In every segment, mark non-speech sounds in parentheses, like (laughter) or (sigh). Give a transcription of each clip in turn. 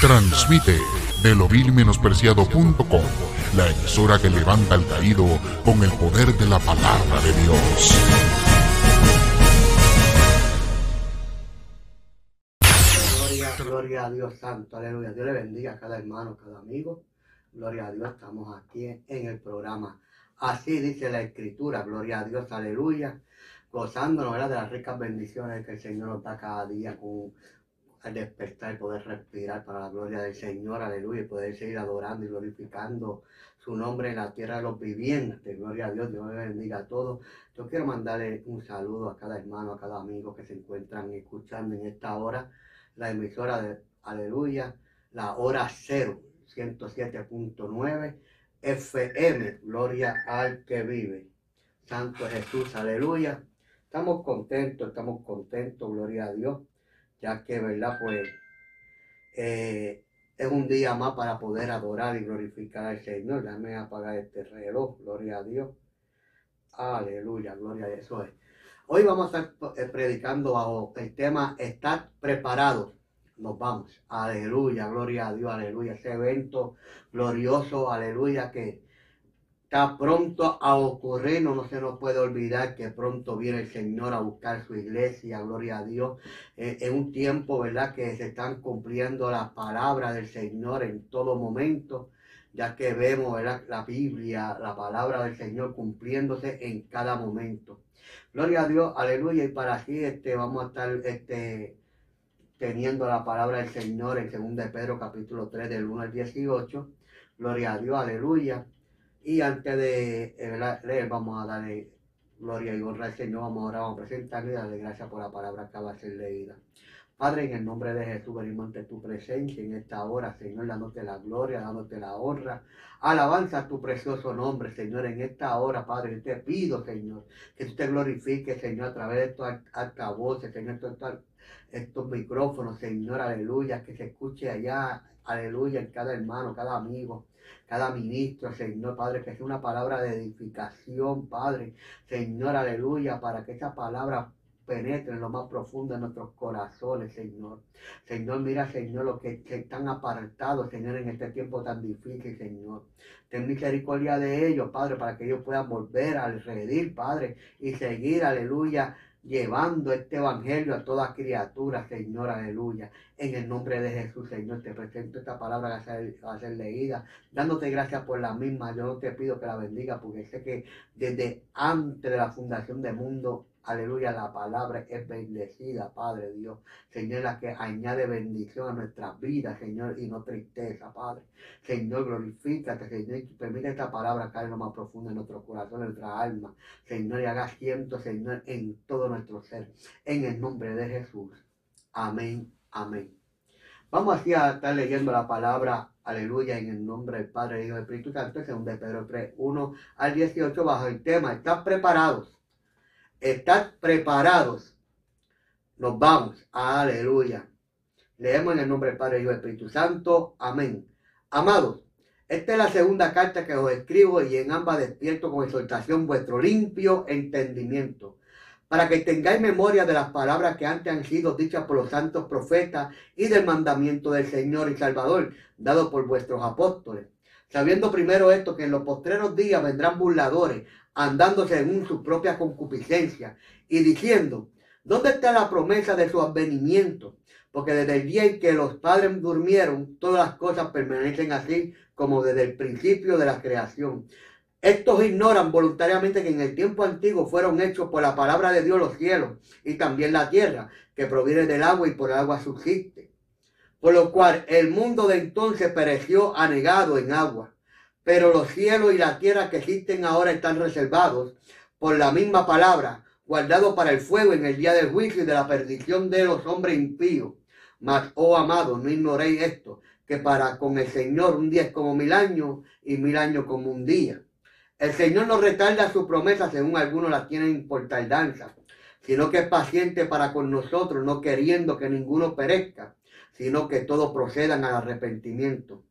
Transmite de lo menospreciado.com, la emisora que levanta al caído con el poder de la palabra de Dios. Gloria, gloria a Dios Santo, aleluya. Dios le bendiga a cada hermano, cada amigo. Gloria a Dios, estamos aquí en el programa. Así dice la Escritura, gloria a Dios, aleluya. Gozándonos de las ricas bendiciones que el Señor nos da cada día con al despertar, poder respirar para la gloria del Señor, aleluya, y poder seguir adorando y glorificando su nombre en la tierra de los vivientes. Gloria a Dios, Dios me bendiga a todos. Yo quiero mandarle un saludo a cada hermano, a cada amigo que se encuentran escuchando en esta hora la emisora de Aleluya, la hora cero, 107.9 FM, gloria al que vive. Santo Jesús, aleluya. Estamos contentos, estamos contentos, gloria a Dios ya que, ¿verdad? Pues eh, es un día más para poder adorar y glorificar al Señor. Déjame apagar este reloj, gloria a Dios. Aleluya, gloria a Dios. Hoy vamos a estar eh, predicando el tema Estar preparados. Nos vamos. Aleluya, gloria a Dios, aleluya. Ese evento glorioso, aleluya, que está pronto a ocurrir, no, se nos puede olvidar que pronto viene el Señor a buscar su iglesia, gloria a Dios, eh, en un tiempo, ¿verdad? Que se están cumpliendo las palabras del Señor en todo momento, ya que vemos, ¿verdad? La Biblia, la palabra del Señor cumpliéndose en cada momento. Gloria a Dios, aleluya, y para así este, vamos a estar este, teniendo la palabra del Señor en 2 Pedro capítulo 3 del 1 al 18. Gloria a Dios, aleluya. Y antes de eh, leer, vamos a darle gloria y honra al Señor. Vamos ahora a presentarle y darle gracias por la palabra que va a ser leída. Padre, en el nombre de Jesús venimos ante tu presencia en esta hora, Señor, dándote la gloria, dándote la honra. Alabanza a tu precioso nombre, Señor, en esta hora, Padre. te pido, Señor, que tú te glorifiques, Señor, a través de estos altavoces, Señor, estos, estos micrófonos, Señor, aleluya, que se escuche allá, aleluya, en cada hermano, cada amigo cada ministro, Señor Padre, que sea una palabra de edificación, Padre, Señor, aleluya, para que esa palabra penetre en lo más profundo de nuestros corazones, Señor. Señor, mira, Señor, los que, están apartados, Señor, en este tiempo tan difícil, Señor. Ten misericordia de ellos, Padre, para que ellos puedan volver al redir, Padre, y seguir, aleluya, llevando este evangelio a toda criatura, Señor, aleluya. En el nombre de Jesús, Señor, te presento esta palabra que va a ser leída, dándote gracias por la misma. Yo no te pido que la bendiga, porque sé que desde antes de la fundación del mundo, Aleluya, la palabra es bendecida, Padre Dios. Señor, la que añade bendición a nuestras vidas, Señor, y no tristeza, Padre. Señor, glorifícate, Señor, y permite esta palabra caer lo más profundo en nuestro corazón, en nuestra alma. Señor, y haga siento, Señor, en todo nuestro ser. En el nombre de Jesús. Amén, amén. Vamos así a estar leyendo la palabra, aleluya, en el nombre del Padre, Hijo y Espíritu Santo, según de Pedro 3, 1 al 18, bajo el tema, ¿están preparados? Estad preparados. Nos vamos. Aleluya. Leemos en el nombre del Padre y del Espíritu Santo. Amén. Amados, esta es la segunda carta que os escribo y en ambas despierto con exhortación vuestro limpio entendimiento, para que tengáis memoria de las palabras que antes han sido dichas por los santos profetas y del mandamiento del Señor y Salvador, dado por vuestros apóstoles. Sabiendo primero esto, que en los postreros días vendrán burladores, andando según su propia concupiscencia y diciendo, ¿dónde está la promesa de su advenimiento? Porque desde el día en que los padres durmieron, todas las cosas permanecen así como desde el principio de la creación. Estos ignoran voluntariamente que en el tiempo antiguo fueron hechos por la palabra de Dios los cielos y también la tierra, que proviene del agua y por el agua subsiste. Por lo cual el mundo de entonces pereció anegado en agua pero los cielos y la tierra que existen ahora están reservados por la misma palabra, guardados para el fuego en el día del juicio y de la perdición de los hombres impíos. Mas, oh amados, no ignoréis esto, que para con el Señor un día es como mil años y mil años como un día. El Señor no retarda su promesa según algunos la tienen por tardanza, sino que es paciente para con nosotros, no queriendo que ninguno perezca, sino que todos procedan al arrepentimiento.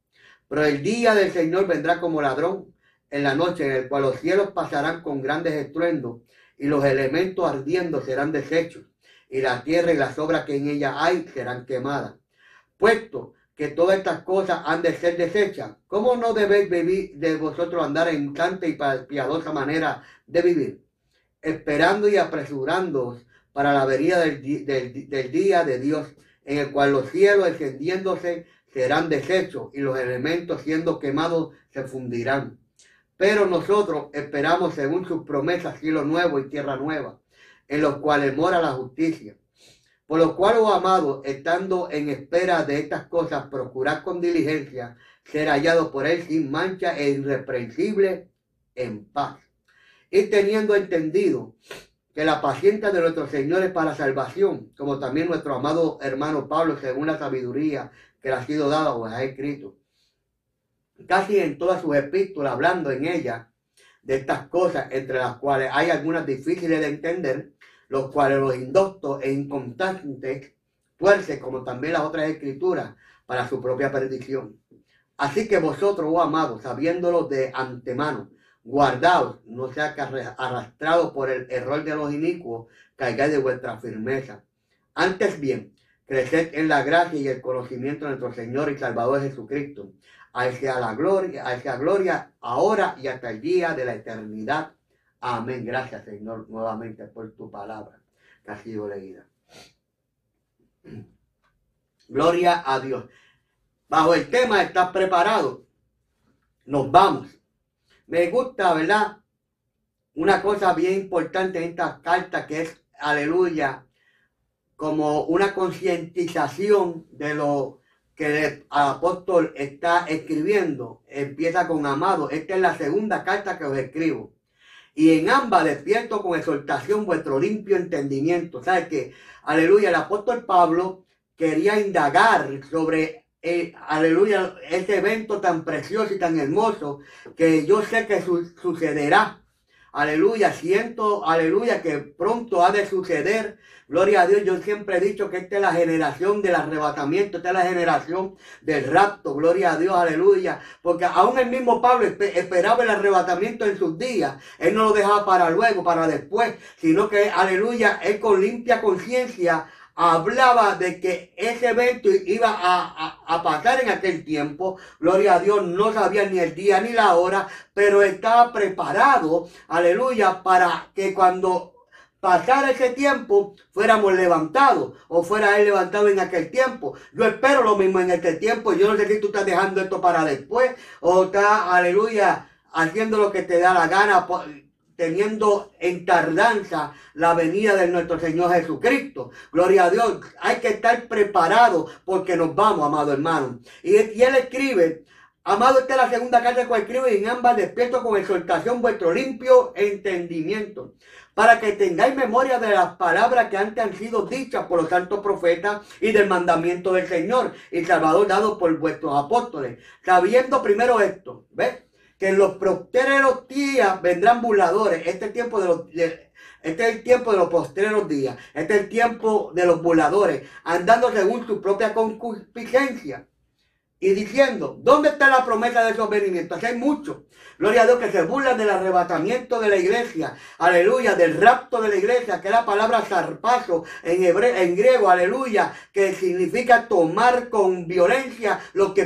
Pero el día del Señor vendrá como ladrón en la noche, en el cual los cielos pasarán con grandes estruendos y los elementos ardiendo serán deshechos y la tierra y las obras que en ella hay serán quemadas. Puesto que todas estas cosas han de ser desechas. ¿Cómo no debéis vivir de vosotros andar en santa y piadosa manera de vivir? Esperando y apresurándoos para la venida del, del día de Dios, en el cual los cielos encendiéndose serán deshechos y los elementos siendo quemados se fundirán. Pero nosotros esperamos según sus promesas cielo nuevo y tierra nueva, en los cuales mora la justicia por lo cual, oh amado, estando en espera de estas cosas, procurad con diligencia ser hallado por él sin mancha e irreprensible en paz. Y teniendo entendido que la paciencia de nuestro Señor es para salvación, como también nuestro amado hermano Pablo, según la sabiduría que ha sido dada ha escrito. Casi en todas sus epístolas, hablando en ella de estas cosas, entre las cuales hay algunas difíciles de entender, los cuales los indoctos e inconstantes tuerce como también las otras escrituras para su propia perdición. Así que vosotros, oh amados, sabiéndolo de antemano, guardaos, no sea que arrastrados por el error de los inicuos, caigáis de vuestra firmeza. Antes bien, creced en la gracia y el conocimiento de nuestro Señor y Salvador Jesucristo. A sea la gloria, a sea gloria ahora y hasta el día de la eternidad. Amén. Gracias, Señor, nuevamente por tu palabra ha sido leída. Gloria a Dios. Bajo el tema, ¿estás preparado? Nos vamos. Me gusta, ¿verdad? Una cosa bien importante en esta carta que es, aleluya, como una concientización de lo que el apóstol está escribiendo. Empieza con amado. Esta es la segunda carta que os escribo y en ambas despierto con exhortación vuestro limpio entendimiento. ¿Sabe que, aleluya, el apóstol Pablo quería indagar sobre, aleluya, ese evento tan precioso y tan hermoso que yo sé que sucederá Aleluya, siento, aleluya, que pronto ha de suceder. Gloria a Dios, yo siempre he dicho que esta es la generación del arrebatamiento, esta es la generación del rapto, gloria a Dios, aleluya. Porque aún el mismo Pablo esperaba el arrebatamiento en sus días. Él no lo dejaba para luego, para después, sino que, aleluya, él con limpia conciencia hablaba de que ese evento iba a, pasar en aquel tiempo. Gloria a Dios, no sabía ni el día ni la hora, pero estaba preparado, aleluya, para que cuando pasara ese tiempo fuéramos levantados o fuera él levantado en aquel tiempo. Yo espero lo mismo en este tiempo. Yo no sé si tú estás dejando esto para después o estás, aleluya, haciendo lo que te da la gana teniendo en tardanza la venida de nuestro Señor Jesucristo. Gloria a Dios. Hay que estar preparado porque nos vamos, amado hermano. Y, él escribe, amado, esta es la segunda carta que escribe en ambas despierto con exhortación vuestro limpio entendimiento. Para que tengáis memoria de las palabras que antes han sido dichas por los santos profetas y del mandamiento del Señor y Salvador dado por vuestros apóstoles. Sabiendo primero esto, ¿ves? Que en los postreros días vendrán burladores. Este es el tiempo de los, este es el tiempo de los postreros días. Este es el tiempo de los burladores, andando según su propia concupiscencia. Y diciendo, ¿dónde está la promesa de esos venimientos? Hay muchos. Gloria a Dios que se burlan del arrebatamiento de la iglesia. Aleluya, del rapto de la iglesia, que es la palabra zarpazo en, hebreo, en griego, aleluya, que significa tomar con violencia lo que,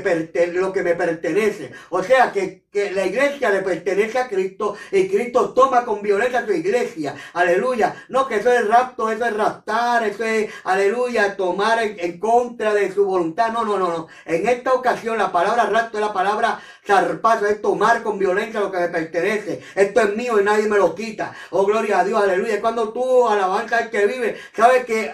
lo que me pertenece. O sea, que, que la iglesia le pertenece a Cristo y Cristo toma con violencia su iglesia. Aleluya. No, que eso es rapto, eso es raptar, eso es, aleluya, tomar en, en contra de su voluntad. No, no, no, no. En esta ocasión la palabra rapto es la palabra zarpazo, es tomar con violencia lo que me pertenece. Esto es mío y nadie me lo quita. Oh, gloria a Dios, aleluya. Cuando tú alabanza al que vive, sabes que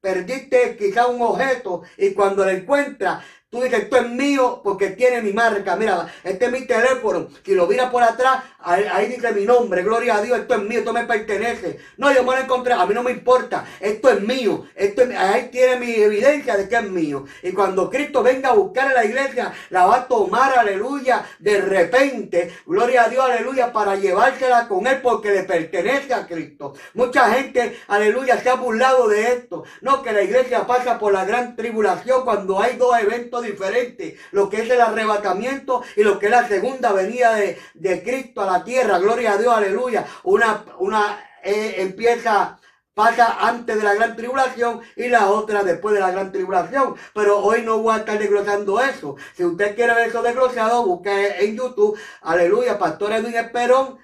perdiste quizá un objeto y cuando lo encuentras, Tú dices, esto es mío porque tiene mi marca. Mira, este es mi teléfono. Si lo mira por atrás, ahí, dice mi nombre. Gloria a Dios, esto es mío, esto me pertenece. No, yo me lo encontré, a mí no me importa. Esto es mío. Esto ahí tiene mi evidencia de que es mío. Y cuando Cristo venga a buscar a la iglesia, la va a tomar, aleluya, de repente. Gloria a Dios, aleluya, para llevársela con él porque le pertenece a Cristo. Mucha gente, aleluya, se ha burlado de esto. No, que la iglesia pasa por la gran tribulación cuando hay dos eventos diferente. Lo que es el arrebatamiento y lo que es la segunda venida de, Cristo a la tierra. Gloria a Dios, aleluya. Una, una eh, empieza pasa antes de la gran tribulación y la otra después de la gran tribulación. Pero hoy no voy a estar desglosando eso. Si usted quiere ver eso desglosado, busque en YouTube, aleluya, Pastor Edwin Esperón,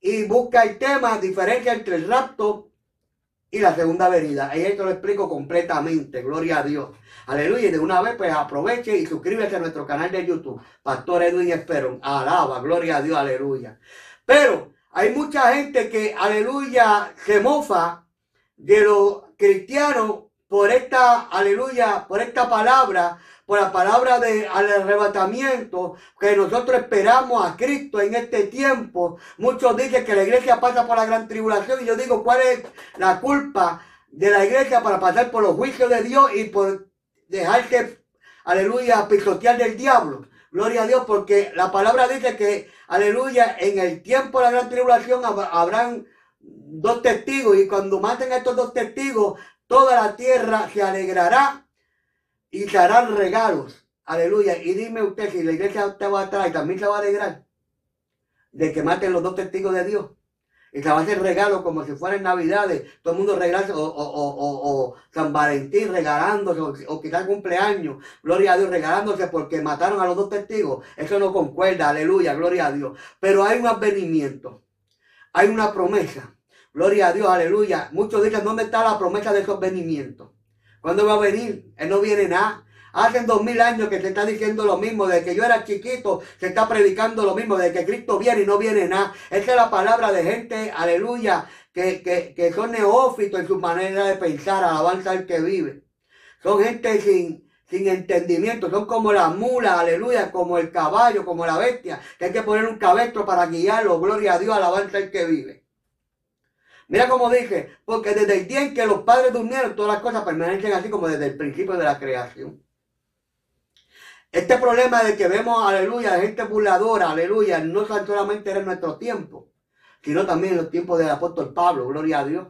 y busca el tema, diferencia entre el rapto y la segunda venida. Ahí esto lo explico completamente, gloria a Dios. Aleluya, y de una vez pues aproveche y suscríbete a nuestro canal de YouTube, Pastor Edwin Esperón. Alaba, gloria a Dios, aleluya. Pero hay mucha gente que, aleluya, se mofa de los cristianos por esta, aleluya, por esta palabra, por la palabra del arrebatamiento, que nosotros esperamos a Cristo en este tiempo. Muchos dicen que la iglesia pasa por la gran tribulación y yo digo, ¿cuál es la culpa de la iglesia para pasar por los juicios de Dios y por dejarse, aleluya, pisotear del diablo? Gloria a Dios, porque la palabra dice que, aleluya, en el tiempo de la gran tribulación habrán dos testigos y cuando maten a estos dos testigos, toda la tierra se alegrará y se harán regalos. Aleluya. Y dime usted si la iglesia te va a traer, también se va a alegrar de que maten los dos testigos de Dios. Y se va a hacer regalos como si fueran navidades, todo el mundo regalándose, o, o, San Valentín regalándose, o, o quizás cumpleaños, gloria a Dios, regalándose porque mataron a los dos testigos. Eso no concuerda, aleluya, gloria a Dios. Pero hay un advenimiento, hay una promesa. Gloria a Dios, aleluya. Muchos dicen, ¿dónde está la promesa de esos venimientos? ¿Cuándo va a venir? Él no viene nada. Hace dos mil años que se está diciendo lo mismo, de que yo era chiquito, se está predicando lo mismo, de que Cristo viene y no viene nada. Esa es la palabra de gente, aleluya, que, que, son neófitos en su manera de pensar, alabanza al que vive. Son gente sin, sin entendimiento, son como la mula, aleluya, como el caballo, como la bestia, que hay que poner un cabestro para guiarlo, gloria a Dios, alabanza al que vive. Mira como dije, porque desde el día en que los padres durmieron, todas las cosas permanecen así como desde el principio de la creación. Este problema de que vemos, aleluya, gente burladora, aleluya, no solamente era en nuestro tiempo, sino también en los tiempos del apóstol Pablo, gloria a Dios.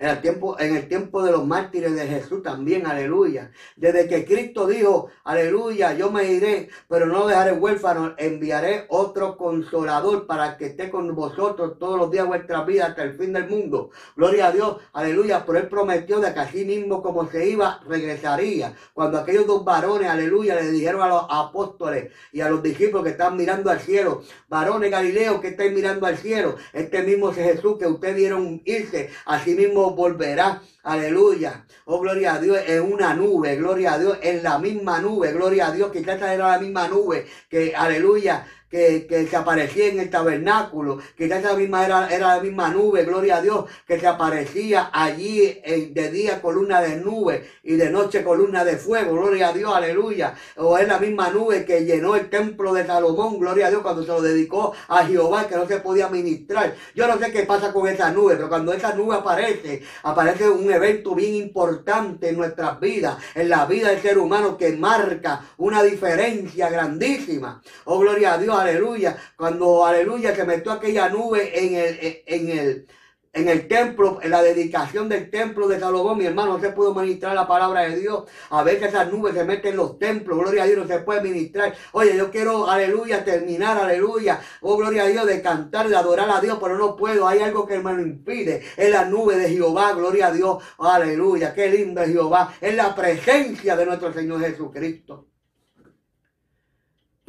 En el, tiempo, en el tiempo de los mártires de Jesús también, aleluya. Desde que Cristo dijo, aleluya, yo me iré, pero no dejaré huérfano, enviaré otro consolador para que esté con vosotros todos los días de vuestra vida hasta el fin del mundo. Gloria a Dios, aleluya, pero él prometió de que así mismo como se iba, regresaría. Cuando aquellos dos varones, aleluya, le dijeron a los apóstoles y a los discípulos que están mirando al cielo, varones Galileo que están mirando al cielo, este mismo Jesús que ustedes vieron irse, así mismo volverá. Aleluya. Oh, gloria a Dios, en una nube, gloria a Dios, en la misma nube, gloria a Dios, que quizás era la misma nube, que, aleluya, que, que, se aparecía en el tabernáculo, que esa misma era, era la misma nube, gloria a Dios, que se aparecía allí de día columna de nube y de noche columna de fuego, gloria a Dios, aleluya. O es la misma nube que llenó el templo de Salomón, gloria a Dios, cuando se lo dedicó a Jehová, que no se podía ministrar. Yo no sé qué pasa con esa nube, pero cuando esa nube aparece, aparece un evento bien importante en nuestras vidas, en la vida del ser humano que marca una diferencia grandísima. Oh, gloria a Dios, aleluya, cuando, aleluya, se metió aquella nube en el, en el, en el templo, en la dedicación del templo de Salomón, mi hermano, no se pudo ministrar la palabra de Dios. A veces esas nubes se meten en los templos, gloria a Dios, no se puede ministrar. Oye, yo quiero, aleluya, terminar, aleluya, oh, gloria a Dios, de cantar, de adorar a Dios, pero no puedo. Hay algo que me lo impide. Es la nube de Jehová, gloria a Dios, aleluya, qué lindo es Jehová. Es la presencia de nuestro Señor Jesucristo.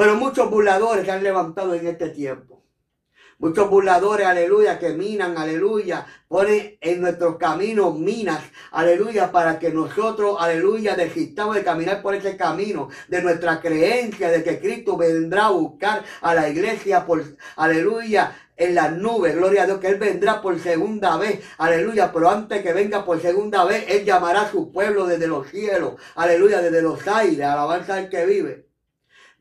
Pero muchos burladores se han levantado en este tiempo. Muchos burladores, aleluya, que minan, aleluya, ponen en nuestros caminos minas, aleluya, para que nosotros, aleluya, desistamos de caminar por ese camino, de nuestra creencia de que Cristo vendrá a buscar a la iglesia por, aleluya, en las nubes, gloria a Dios, que Él vendrá por segunda vez, aleluya, pero antes que venga por segunda vez, Él llamará a su pueblo desde los cielos, aleluya, desde los aires, alabanza al que vive.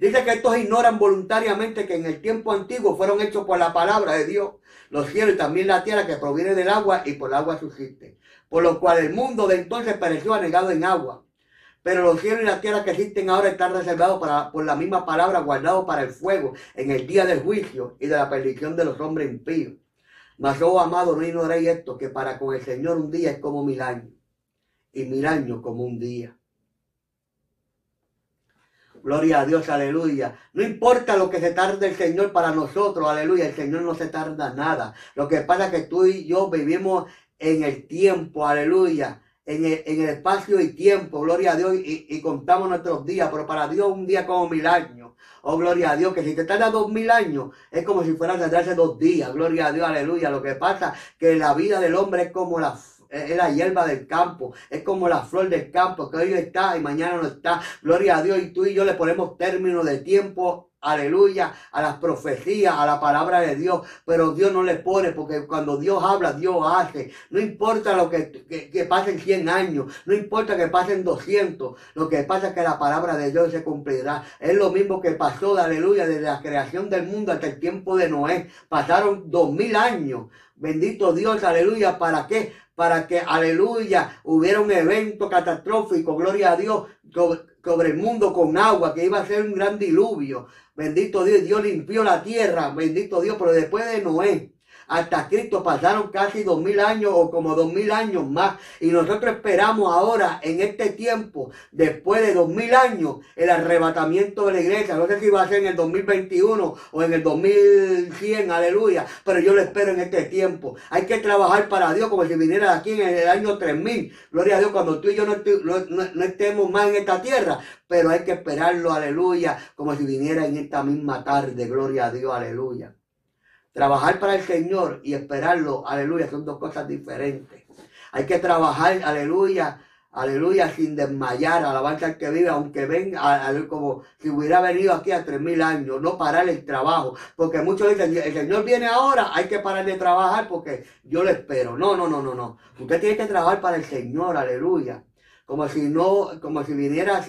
Dice que estos ignoran voluntariamente que en el tiempo antiguo fueron hechos por la palabra de Dios los cielos y también la tierra que proviene del agua y por el agua subsiste. Por lo cual el mundo de entonces pereció anegado en agua. Pero los cielos y la tierra que existen ahora están reservados para, por la misma palabra, guardados para el fuego en el día del juicio y de la perdición de los hombres impíos. Mas, oh amado, no ignoréis esto, que para con el Señor un día es como mil años y mil años como un día. Gloria a Dios, aleluya. No importa lo que se tarde el Señor para nosotros, aleluya. El Señor no se tarda nada. Lo que pasa es que tú y yo vivimos en el tiempo, aleluya. En el, en el, espacio y tiempo, gloria a Dios, y, y, contamos nuestros días, pero para Dios un día como mil años. Oh, gloria a Dios, que si te tarda dos mil años, es como si fuera a tardarse dos días, gloria a Dios, aleluya. Lo que pasa que la vida del hombre es como la es la hierba del campo, es como la flor del campo, que hoy está y mañana no está. Gloria a Dios, y tú y yo le ponemos término de tiempo aleluya, a las profecías, a la palabra de Dios, pero Dios no le pone, porque cuando Dios habla, Dios hace. No importa lo que, que, pasen 100 años, no importa que pasen 200, lo que pasa es que la palabra de Dios se cumplirá. Es lo mismo que pasó, aleluya, desde la creación del mundo hasta el tiempo de Noé. Pasaron dos mil años. Bendito Dios, aleluya, ¿para qué? Para que, aleluya, hubiera un evento catastrófico, gloria a Dios, sobre el mundo con agua, que iba a ser un gran diluvio. Bendito Dios, Dios limpió la tierra, bendito Dios, pero después de Noé, hasta Cristo pasaron casi dos mil años o como dos mil años más. Y nosotros esperamos ahora, en este tiempo, después de dos mil años, el arrebatamiento de la iglesia. No sé si va a ser en el 2021 o en el 2100, aleluya. Pero yo lo espero en este tiempo. Hay que trabajar para Dios como si viniera aquí en el año 3000. Gloria a Dios, cuando tú y yo no, no estemos más en esta tierra. Pero hay que esperarlo, aleluya, como si viniera en esta misma tarde. Gloria a Dios, aleluya. Trabajar para el Señor y esperarlo, aleluya, son dos cosas diferentes. Hay que trabajar, aleluya, aleluya, sin desmayar, alabanza al que vive, aunque venga como si hubiera venido aquí a tres mil años, no parar el trabajo, porque muchos dicen, el Señor viene ahora, hay que parar de trabajar porque yo lo espero. No, no, no, no, no. Usted tiene que trabajar para el Señor, aleluya, como si no, como si viniera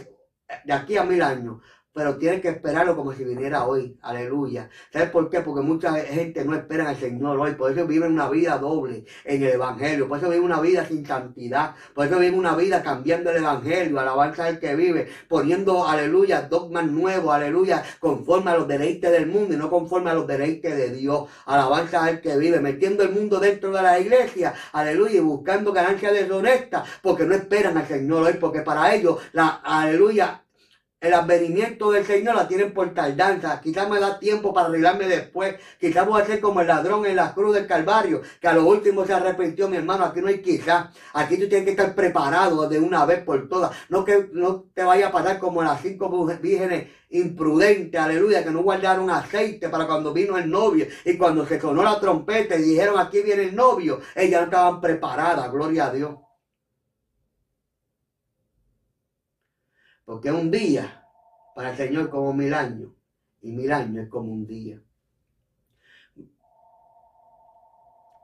de aquí a mil años pero tiene que esperarlo como si viniera hoy. Aleluya. ¿Sabes por qué? Porque mucha gente no espera al Señor hoy. Por eso viven una vida doble en el Evangelio. Por eso viven una vida sin santidad. Por eso viven una vida cambiando el Evangelio. Alabanza al que vive. Poniendo, aleluya, dogmas nuevos. Aleluya. Conforme a los deleites del mundo y no conforme a los deleites de Dios. Alabanza al que vive. Metiendo el mundo dentro de la iglesia. Aleluya. Y buscando ganancias deshonestas. Porque no esperan al Señor hoy. Porque para ellos, la, aleluya, el advenimiento del Señor la tienen por tardanza. Quizás me da tiempo para arreglarme después. Quizás voy a ser como el ladrón en la cruz del Calvario, que a lo último se arrepintió mi hermano. Aquí no hay quizás. Aquí tú tienes que estar preparado de una vez por todas. No que no te vaya a pasar como las cinco vírgenes imprudentes, aleluya, que no guardaron aceite para cuando vino el novio. Y cuando se sonó la trompeta y dijeron aquí viene el novio, ellas no estaban preparadas, gloria a Dios. Porque un día para el Señor como mil años. Y mil años es como un día.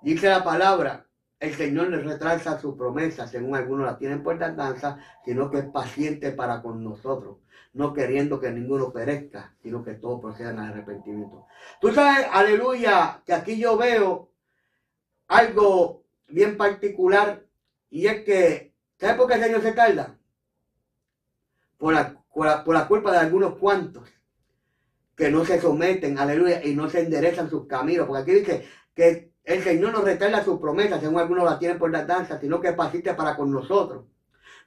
Dice la palabra, el Señor le retrasa su promesa, según algunos la tienen por tardanza, sino que es paciente para con nosotros, no queriendo que ninguno perezca, sino que todos procedan al arrepentimiento. Tú sabes, aleluya, que aquí yo veo algo bien particular, y es que, ¿sabes por qué el Señor se tarda? Por la, por la, culpa de algunos cuantos que no se someten, aleluya, y no se enderezan sus caminos. Porque aquí dice que el Señor nos retarda sus promesas, según algunos la tienen por la danza, sino que es para con nosotros.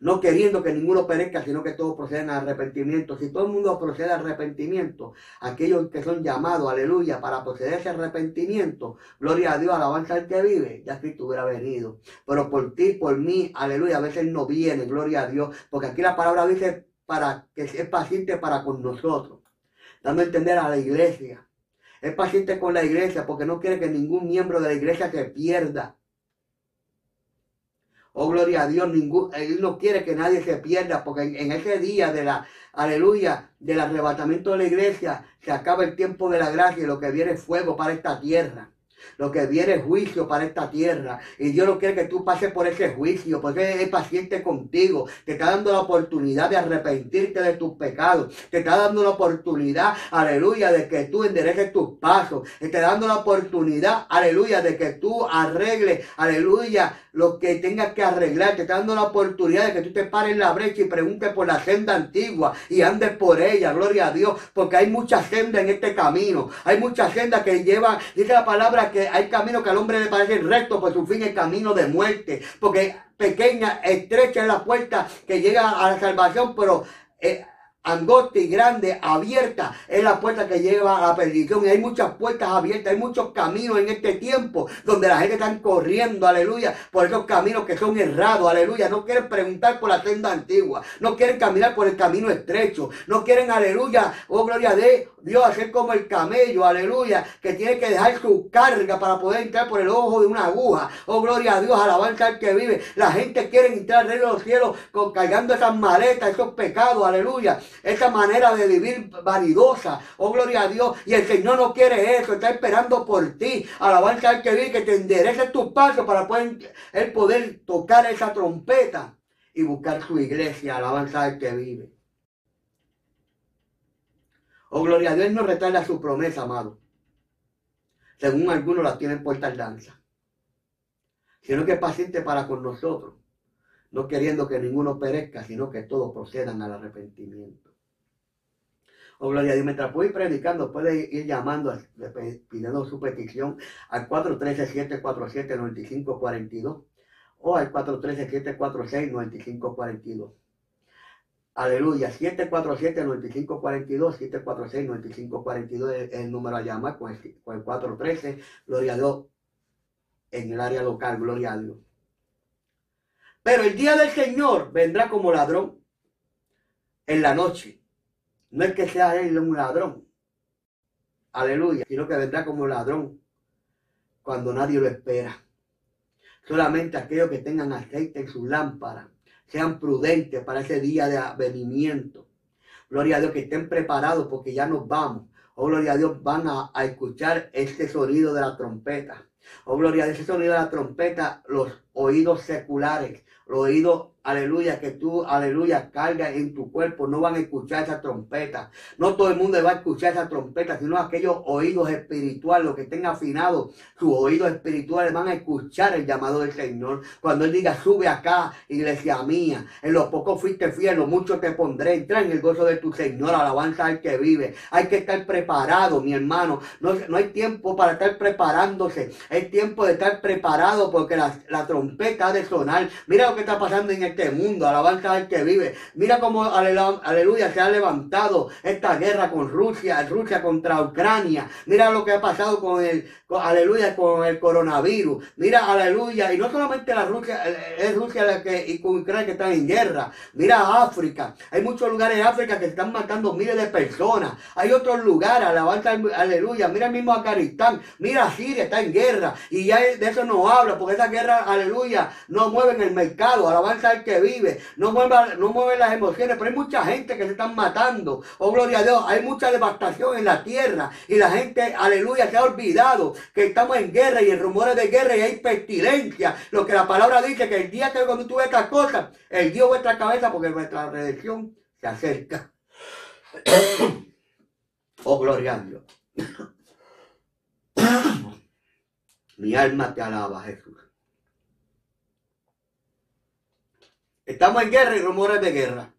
No queriendo que ninguno perezca, sino que todos procedan al arrepentimiento. Si todo el mundo procede al arrepentimiento, aquellos que son llamados, aleluya, para proceder a ese arrepentimiento, gloria a Dios, alabanza al que vive, ya Cristo hubiera venido. Pero por ti, por mí, aleluya, a veces no viene, gloria a Dios. Porque aquí la palabra dice para que es paciente para con nosotros, dando a entender a la iglesia. Es paciente con la iglesia porque no quiere que ningún miembro de la iglesia se pierda. Oh, gloria a Dios, ningún, Él no quiere que nadie se pierda, porque en, en, ese día de la, aleluya, del arrebatamiento de la iglesia, se acaba el tiempo de la gracia y lo que viene es fuego para esta tierra. Lo que viene es juicio para esta tierra. Y Dios no quiere que tú pases por ese juicio, porque es paciente contigo. Te está dando la oportunidad de arrepentirte de tus pecados. Te está dando la oportunidad, aleluya, de que tú endereces tus pasos. Te está dando la oportunidad, aleluya, de que tú arregles, aleluya, lo que tengas que arreglar. Te está dando la oportunidad de que tú te pares en la brecha y preguntes por la senda antigua y andes por ella. Gloria a Dios. Porque hay mucha senda en este camino. Hay mucha senda que lleva, dice la palabra, que hay camino que al hombre le parece recto, por su fin es camino de muerte. Porque pequeña, estrecha es la puerta que llega a la salvación, pero... Eh, angosta y grande, abierta, es la puerta que lleva a la perdición. Y hay muchas puertas abiertas, hay muchos caminos en este tiempo donde la gente está corriendo, aleluya, por esos caminos que son errados, aleluya. No quieren preguntar por la senda antigua, no quieren caminar por el camino estrecho, no quieren, aleluya, oh gloria de Dios, hacer como el camello, aleluya, que tiene que dejar su carga para poder entrar por el ojo de una aguja. Oh gloria a Dios, alabanza al que vive. La gente quiere entrar al reino de los cielos con, cargando esas maletas, esos pecados, aleluya esa manera de vivir vanidosa. Oh, gloria a Dios. Y el Señor no quiere eso, está esperando por ti. Alabanza al que vive, que te enderece tus pasos para poder, el poder tocar esa trompeta y buscar su iglesia. Alabanza al que vive. Oh, gloria a Dios, no retarda su promesa, amado. Según algunos la tienen por tardanza. Sino que es paciente para con nosotros no queriendo que ninguno perezca, sino que todos procedan al arrepentimiento. Oh, gloria a Dios, mientras ir predicando, puede ir llamando, pidiendo su petición al 413-747-9542 o al 413-746-9542. Aleluya, 747-9542, 746-9542 es el número a llamar con el, con el 413, gloria a Dios, en el área local, gloria a Dios. Pero el día del Señor vendrá como ladrón en la noche. No es que sea él un ladrón. Aleluya. Sino que vendrá como ladrón cuando nadie lo espera. Solamente aquellos que tengan aceite en sus lámparas sean prudentes para ese día de avenimiento. Gloria a Dios que estén preparados porque ya nos vamos. Oh, gloria a Dios, van a, escuchar este sonido de la trompeta. Oh, gloria a Dios, ese sonido de la trompeta, los oídos seculares, los oídos aleluya, que tú, aleluya, cargas en tu cuerpo, no van a escuchar esa trompeta. No todo el mundo va a escuchar esa trompeta, sino aquellos oídos espirituales, los que estén afinados, sus oídos espirituales van a escuchar el llamado del Señor. Cuando Él diga, sube acá, iglesia mía, en lo poco fuiste fiel, lo mucho te pondré, entra en el gozo de tu Señor, alabanza al que vive. Hay que estar preparado, mi hermano. No, no hay tiempo para estar preparándose, es tiempo de estar preparado porque la, la trompeta ha de sonar. Mira lo que está pasando en este mundo, alabanza al que vive. Mira cómo, aleluya, se ha levantado esta guerra con Rusia, Rusia contra Ucrania. Mira lo que ha pasado con el, aleluya, con el coronavirus. Mira, aleluya, y no solamente la Rusia, es Rusia la que, y con Ucrania que están en guerra. Mira África, hay muchos lugares en África que están matando miles de personas. Hay otros lugares, alabanza, aleluya. Mira el mismo Afganistán, mira Siria está en guerra. Y ya de eso no habla, porque esa guerra, aleluya, no mueven el mercado, alabanza que vive, no mueve, no mueve las emociones, pero hay mucha gente que se están matando. Oh, gloria a Dios, hay mucha devastación en la tierra y la gente, aleluya, se ha olvidado que estamos en guerra y en rumores de guerra y hay pestilencia. Lo que la palabra dice, que el día que cuando tú estas cosas, el Dios vuestra cabeza porque nuestra redención se acerca. (coughs) oh, gloria a Dios. (coughs) Mi alma te alaba, Jesús. Estamos en guerra y rumores de guerra.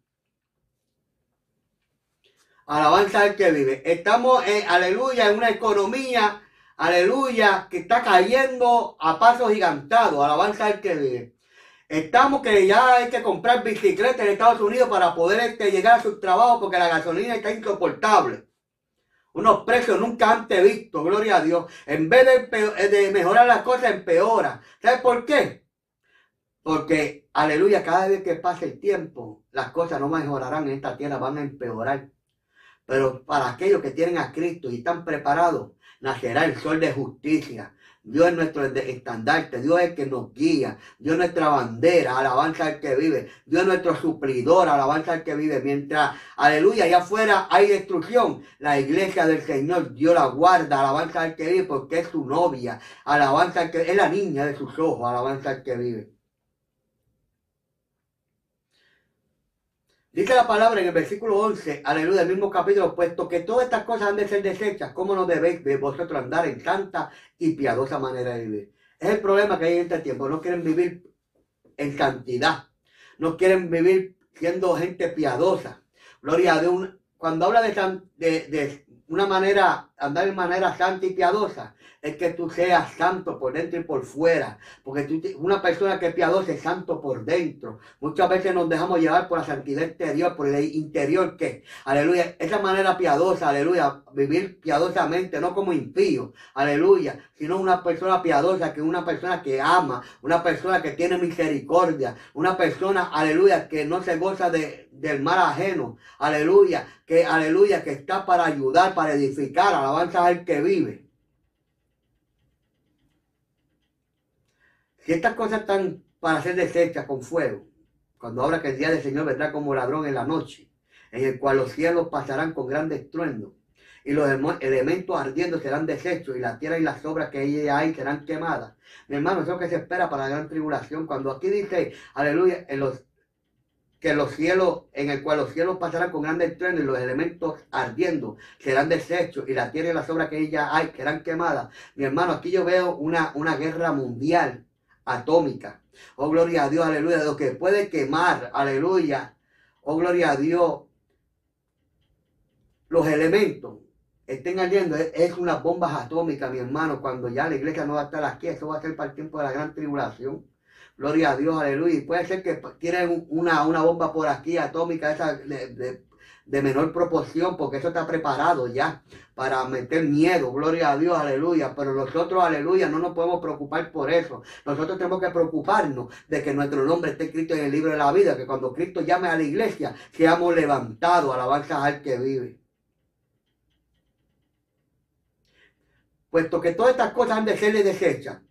Alabanza al que vive. Estamos, en, aleluya, en una economía, aleluya, que está cayendo a pasos gigantados. Alabanza al que vive. Estamos que ya hay que comprar bicicletas en Estados Unidos para poder este, llegar a su trabajo porque la gasolina está insoportable. Unos precios nunca antes vistos, gloria a Dios. En vez de, de mejorar las cosas, empeora. ¿Sabes por qué? Porque, aleluya, cada vez que pase el tiempo, las cosas no mejorarán en esta tierra, van a empeorar. Pero para aquellos que tienen a Cristo y están preparados, nacerá el sol de justicia. Dios es nuestro estandarte, Dios es el que nos guía, Dios es nuestra bandera, alabanza al que vive, Dios es nuestro suplidor, alabanza al que vive. Mientras, aleluya, allá afuera hay destrucción, la iglesia del Señor, Dios la guarda, alabanza al que vive, porque es su novia, alabanza al que es la niña de sus ojos, alabanza al que vive. Dice la palabra en el versículo 11, aleluya, del mismo capítulo, puesto que todas estas cosas han de ser desechas, ¿cómo no debéis de vosotros andar en santa y piadosa manera de vivir? Es el problema que hay en este tiempo. No quieren vivir en santidad. No quieren vivir siendo gente piadosa. Gloria a Dios. Cuando habla de, de, de una manera andar de manera santa y piadosa es que tú seas santo por dentro y por fuera. Porque tú, una persona que es piadosa es santo por dentro. Muchas veces nos dejamos llevar por la santidad exterior, por el interior que, aleluya, esa manera piadosa, aleluya, vivir piadosamente, no como impío, aleluya, sino una persona piadosa, que una persona que ama, una persona que tiene misericordia, una persona, aleluya, que no se goza de, del mal ajeno, aleluya, que, aleluya, que está para ayudar, para edificar, alabanza al que vive. Si estas cosas están para ser desechas con fuego, cuando habla que el día del Señor vendrá como ladrón en la noche, en el cual los cielos pasarán con gran estruendo, y los elementos ardiendo serán deshechos, y la tierra y las obras que ella hay serán quemadas. Mi hermano, eso que se espera para la gran tribulación. Cuando aquí dice, aleluya, en los que los cielos, en el cual los cielos pasarán con gran estruendo y los elementos ardiendo serán deshechos y la tierra y las obras que ella hay serán quemadas. Mi hermano, aquí yo veo una, una guerra mundial atómica. Oh, gloria a Dios, aleluya. Lo que puede quemar, aleluya. Oh, gloria a Dios. Los elementos estén ardiendo. Es unas bombas atómicas, mi hermano. Cuando ya la iglesia no va a estar aquí, eso va a ser para el tiempo de la gran tribulación. Gloria a Dios, aleluya. Y puede ser que tienen una, una bomba por aquí atómica, esa de menor proporción, porque eso está preparado ya para meter miedo, gloria a Dios, aleluya. Pero nosotros, aleluya, no nos podemos preocupar por eso. Nosotros tenemos que preocuparnos de que nuestro nombre esté escrito en el libro de la vida, que cuando Cristo llame a la iglesia, seamos levantados, alabanza al que vive. Puesto que todas estas cosas han de serle desechas,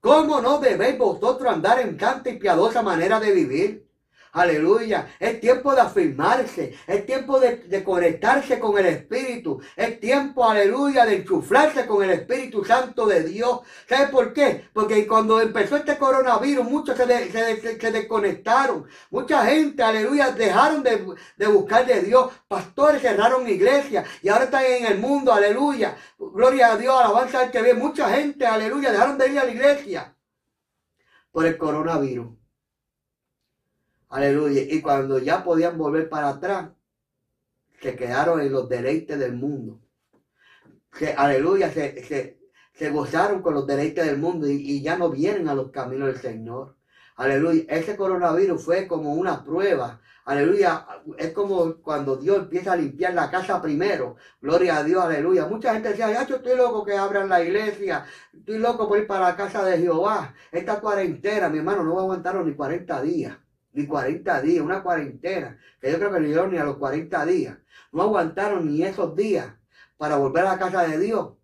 ¿cómo no debéis vosotros andar en santa y piadosa manera de vivir? Aleluya. Es tiempo de afirmarse. Es tiempo de, conectarse con el Espíritu. Es tiempo, aleluya, de enchuflarse con el Espíritu Santo de Dios. ¿Sabe por qué? Porque cuando empezó este coronavirus, muchos se, desconectaron. Mucha gente, aleluya, dejaron de, de buscar de Dios. Pastores cerraron iglesias y ahora están en el mundo, aleluya. Gloria a Dios, alabanza al que ve. Mucha gente, aleluya, dejaron de ir a la iglesia por el coronavirus. Aleluya. Y cuando ya podían volver para atrás, se quedaron en los deleites del mundo. Se, aleluya, se, gozaron con los deleites del mundo y, y, ya no vienen a los caminos del Señor. Aleluya. Ese coronavirus fue como una prueba. Aleluya. Es como cuando Dios empieza a limpiar la casa primero. Gloria a Dios. Aleluya. Mucha gente decía, ya yo estoy loco que abran la iglesia. Estoy loco por ir para la casa de Jehová. Esta cuarentena, mi hermano, no va a aguantar ni 40 días ni 40 días, una cuarentena, que yo creo que no llegaron ni a los 40 días. No aguantaron ni esos días para volver a la casa de Dios.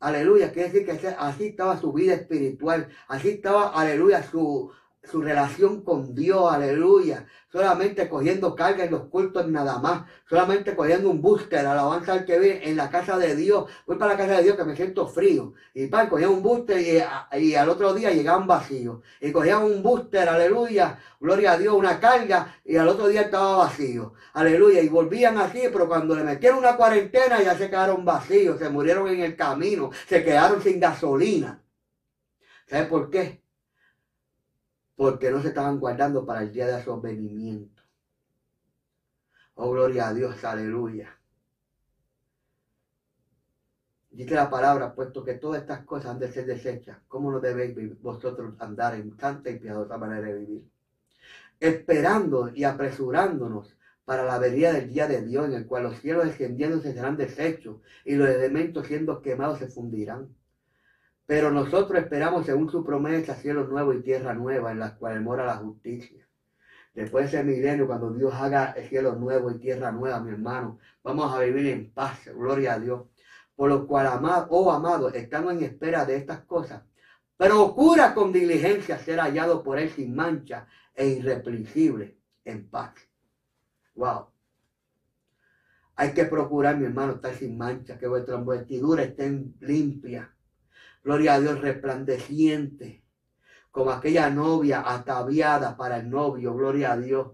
Aleluya, quiere decir que así estaba su vida espiritual, así estaba, aleluya, su, su relación con Dios, aleluya. Solamente cogiendo carga en los cultos nada más. Solamente cogiendo un booster, alabanza al que ve en la casa de Dios. Voy para la casa de Dios que me siento frío. Y pan, cogía un booster y, al otro día llegaban vacíos. Y cogían un booster, aleluya, gloria a Dios, una carga y al otro día estaba vacío. Aleluya. Y volvían así, pero cuando le metieron una cuarentena ya se quedaron vacíos, se murieron en el camino, se quedaron sin gasolina. ¿Sabes por qué? Porque no se estaban guardando para el día de su venimiento. Oh, gloria a Dios, aleluya. Dice la palabra, puesto que todas estas cosas han de ser desechas, ¿cómo no debéis vosotros andar en santa y piadosa manera de vivir? Esperando y apresurándonos para la venida del día de Dios, en el cual los cielos descendiendo serán deshechos y los elementos siendo quemados se fundirán pero nosotros esperamos, según su promesa, cielo nuevo y tierra nueva, en las cuales mora la justicia. Después de ese milenio, cuando Dios haga el cielo nuevo y tierra nueva, mi hermano, vamos a vivir en paz, gloria a Dios. Por lo cual, amado, oh amado, estamos en espera de estas cosas. Procura con diligencia ser hallado por Él sin mancha e irreprensible en paz. Wow. Hay que procurar, mi hermano, estar sin mancha, que vuestras vestiduras estén limpias gloria a Dios, resplandeciente, como aquella novia ataviada para el novio, gloria a Dios.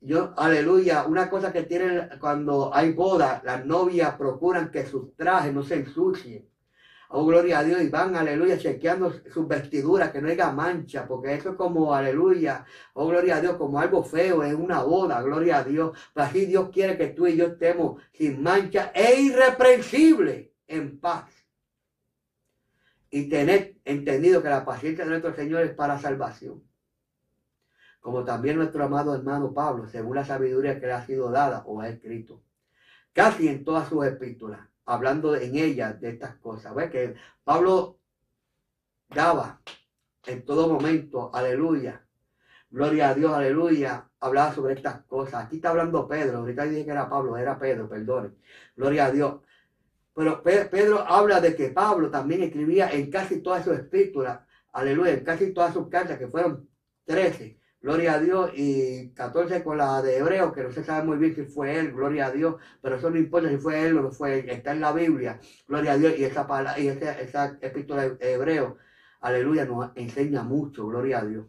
Yo, aleluya, una cosa que tienen cuando hay boda, las novias procuran que sus trajes no se ensucien. Oh, gloria a Dios, y van, aleluya, chequeando sus vestiduras, que no haya mancha, porque eso es como, aleluya, oh, gloria a Dios, como algo feo en una boda, gloria a Dios. Pero así Dios quiere que tú y yo estemos sin mancha e irreprensible en paz. Y tened entendido que la paciencia de nuestro Señor es para salvación. Como también nuestro amado hermano Pablo, según la sabiduría que le ha sido dada o ha escrito. Casi en todas sus epístolas, hablando en ellas de estas cosas. ¿Ves que Pablo daba en todo momento, aleluya, gloria a Dios, aleluya, hablaba sobre estas cosas. Aquí está hablando Pedro, ahorita dije que era Pablo, era Pedro, perdón. Gloria a Dios. Pero Pedro habla de que Pablo también escribía en casi todas sus escrituras, aleluya, en casi todas sus cartas, que fueron 13, gloria a Dios, y 14 con la de Hebreo, que no se sabe muy bien si fue él, gloria a Dios, pero eso no importa si fue él o no fue él, está en la Biblia, gloria a Dios, y esa, palabra, y esa, esa epístola de Hebreo, aleluya, nos enseña mucho, gloria a Dios.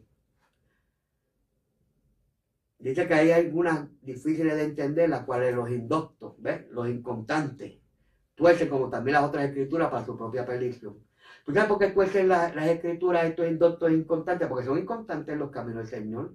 Dice que hay algunas difíciles de entender, las cuales los indoctos, ¿ves? los inconstantes, tuercen como también las otras escrituras para su propia perdición. ¿Tú sabes por qué tuercen las, las escrituras estos indoctos inconstantes? Porque son inconstantes los caminos del Señor.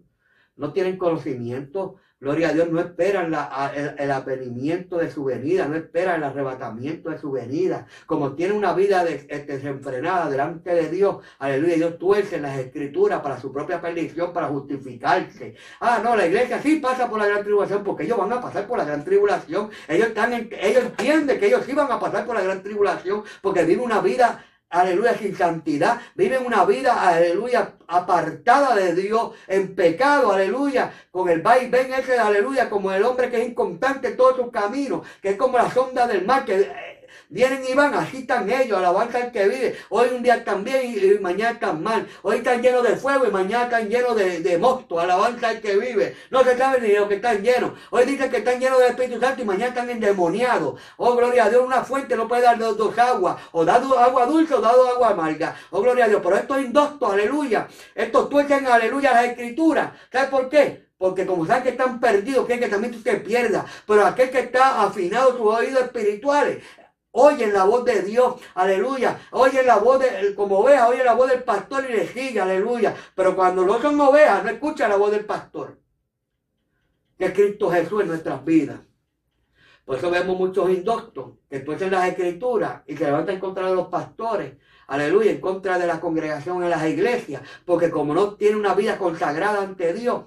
No tienen conocimiento, Gloria a Dios, no esperan el, el, avenimiento de su venida, no esperan el arrebatamiento de su venida. Como tiene una vida este, desenfrenada delante de Dios, aleluya, Dios tuerce en las escrituras para su propia perdición, para justificarse. Ah, no, la iglesia sí pasa por la gran tribulación porque ellos van a pasar por la gran tribulación. Ellos, están ellos entienden que ellos sí van a pasar por la gran tribulación porque viven una vida aleluya, sin santidad, viven una vida, aleluya, apartada de Dios, en pecado, aleluya, con el ven ese, aleluya, como el hombre que es inconstante en todos sus caminos, que es como la sonda del mar, eh, Vienen y van, están ellos, alabanza al que vive. Hoy un día están bien y, mañana están mal. Hoy están llenos de fuego y mañana están llenos de, mosto, alabanza al que vive. No se sabe ni lo que están llenos. Hoy dicen que están llenos del Espíritu Santo y mañana están endemoniados. Oh, gloria a Dios, una fuente no puede dar dos, aguas. O dado agua dulce o dado agua amarga. Oh, gloria a Dios. Pero estos indostos, aleluya. Estos tuercen, aleluya, las escrituras. ¿Sabes por qué? Porque como saben que están perdidos, quieren que también tú te pierdas. Pero aquel que está afinado sus oídos espirituales, Oyen la voz de Dios, aleluya. Oyen la voz de, como oveja, oye la voz del pastor y le sigue, aleluya. Pero cuando no son ovejas, no escucha la voz del pastor. Que Cristo Jesús en nuestras vidas. Por eso vemos muchos indoctos que en las escrituras y que levantan en contra de los pastores, aleluya, en contra de la congregación en las iglesias, porque como no tiene una vida consagrada ante Dios,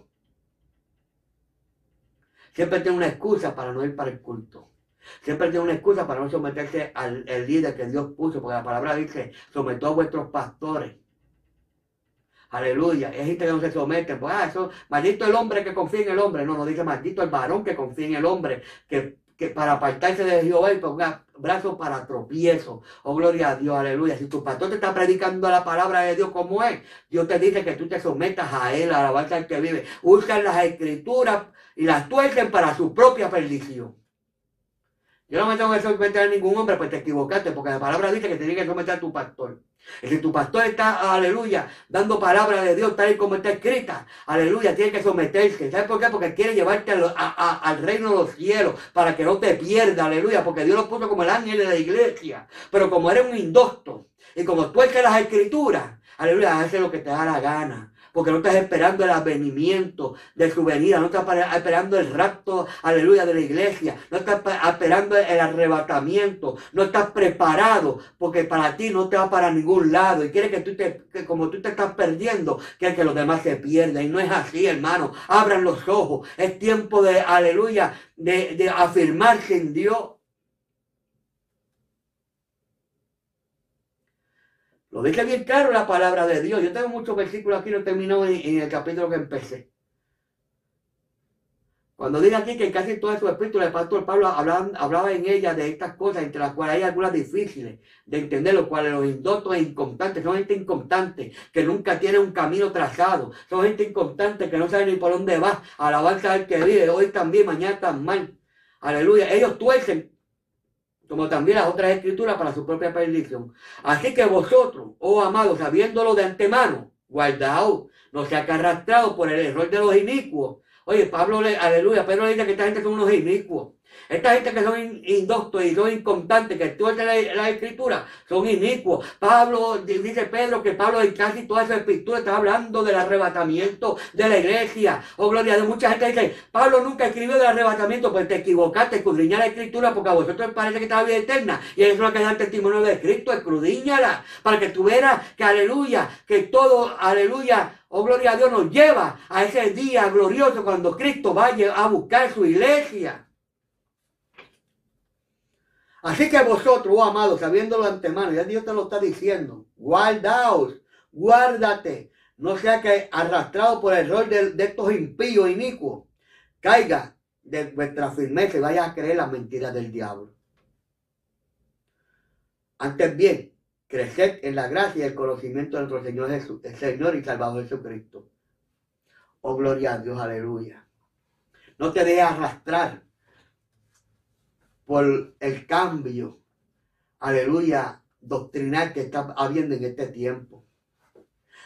siempre tiene una excusa para no ir para el culto. Siempre tiene una excusa para no someterse al líder que Dios puso, porque la palabra dice, sometó a vuestros pastores. Aleluya. Es gente que no se somete. Pues, ah, eso, maldito el hombre que confía en el hombre. No, no dice maldito el varón que confía en el hombre, que, que para apartarse de Jehová y ponga brazos para tropiezo. Oh, gloria a Dios, aleluya. Si tu pastor te está predicando la palabra de Dios como es, Dios te dice que tú te sometas a él, a la que vive. Usan las escrituras y las tuercen para su propia perdición. Yo no me tengo que someter a ningún hombre, pues te equivocaste, porque la palabra dice que tienes que someter a tu pastor. Y si tu pastor está, aleluya, dando palabra de Dios tal y como está escrita, aleluya, tiene que someterse. ¿Sabes por qué? Porque quiere llevarte al reino de los cielos para que no te pierda, aleluya, porque Dios lo puso como el ángel de la iglesia. Pero como eres un indocto y como tú que las escrituras, aleluya, hace lo que te da la gana porque no estás esperando el advenimiento de su venida, no estás esperando el rapto, aleluya, de la iglesia, no estás esperando el arrebatamiento, no estás preparado, porque para ti no te va para ningún lado y quiere que tú te, que como tú te estás perdiendo, quiere que los demás se pierdan y no es así, hermano, abran los ojos, es tiempo de, aleluya, de, de afirmarse en Dios. Lo dice bien claro la palabra de Dios. Yo tengo muchos versículos aquí, no termino en, el capítulo que empecé. Cuando dice aquí que casi todo su espíritu, el pastor Pablo hablaba, en ella de estas cosas, entre las cuales hay algunas difíciles de entender, los cuales los indoctos e inconstantes son gente inconstante, que nunca tiene un camino trazado, son gente inconstante que no sabe ni por dónde va, alabanza al que vive, hoy también, mañana tan mal. Aleluya. Ellos tuercen como también las otras escrituras para su propia perdición. Así que vosotros, oh amados, sabiéndolo de antemano, guardaos, no se arrastrado por el error de los inicuos. Oye, Pablo, le, aleluya, Pedro le dice que esta gente son unos inicuos. Esta gente que son indoctos y son inconstantes, que estudian la, la escritura, son inicuos. Pablo, dice Pedro que Pablo en casi toda esa escritura está hablando del arrebatamiento de la iglesia. Oh, gloria Dios. Mucha gente dice, Pablo nunca escribió del arrebatamiento, pues te equivocaste, escudriña la escritura porque a vosotros parece que está la vida eterna. Y eso es lo que da testimonio de Cristo, escudriñala, para que tú que aleluya, que todo, aleluya, oh gloria a Dios, nos lleva a ese día glorioso cuando Cristo vaya a buscar su iglesia. Así que vosotros, oh amados, sabiéndolo antemano, ya Dios te lo está diciendo, guardaos, guárdate, no sea que arrastrado por el rol de, estos impíos inicuos, caiga de vuestra firmeza y vaya a creer las mentiras del diablo. Antes bien, creced en la gracia y el conocimiento de nuestro Señor Jesús, el Señor y Salvador Jesucristo. Oh, gloria a Dios, aleluya. No te dejes arrastrar por el cambio, aleluya, doctrinal que está habiendo en este tiempo.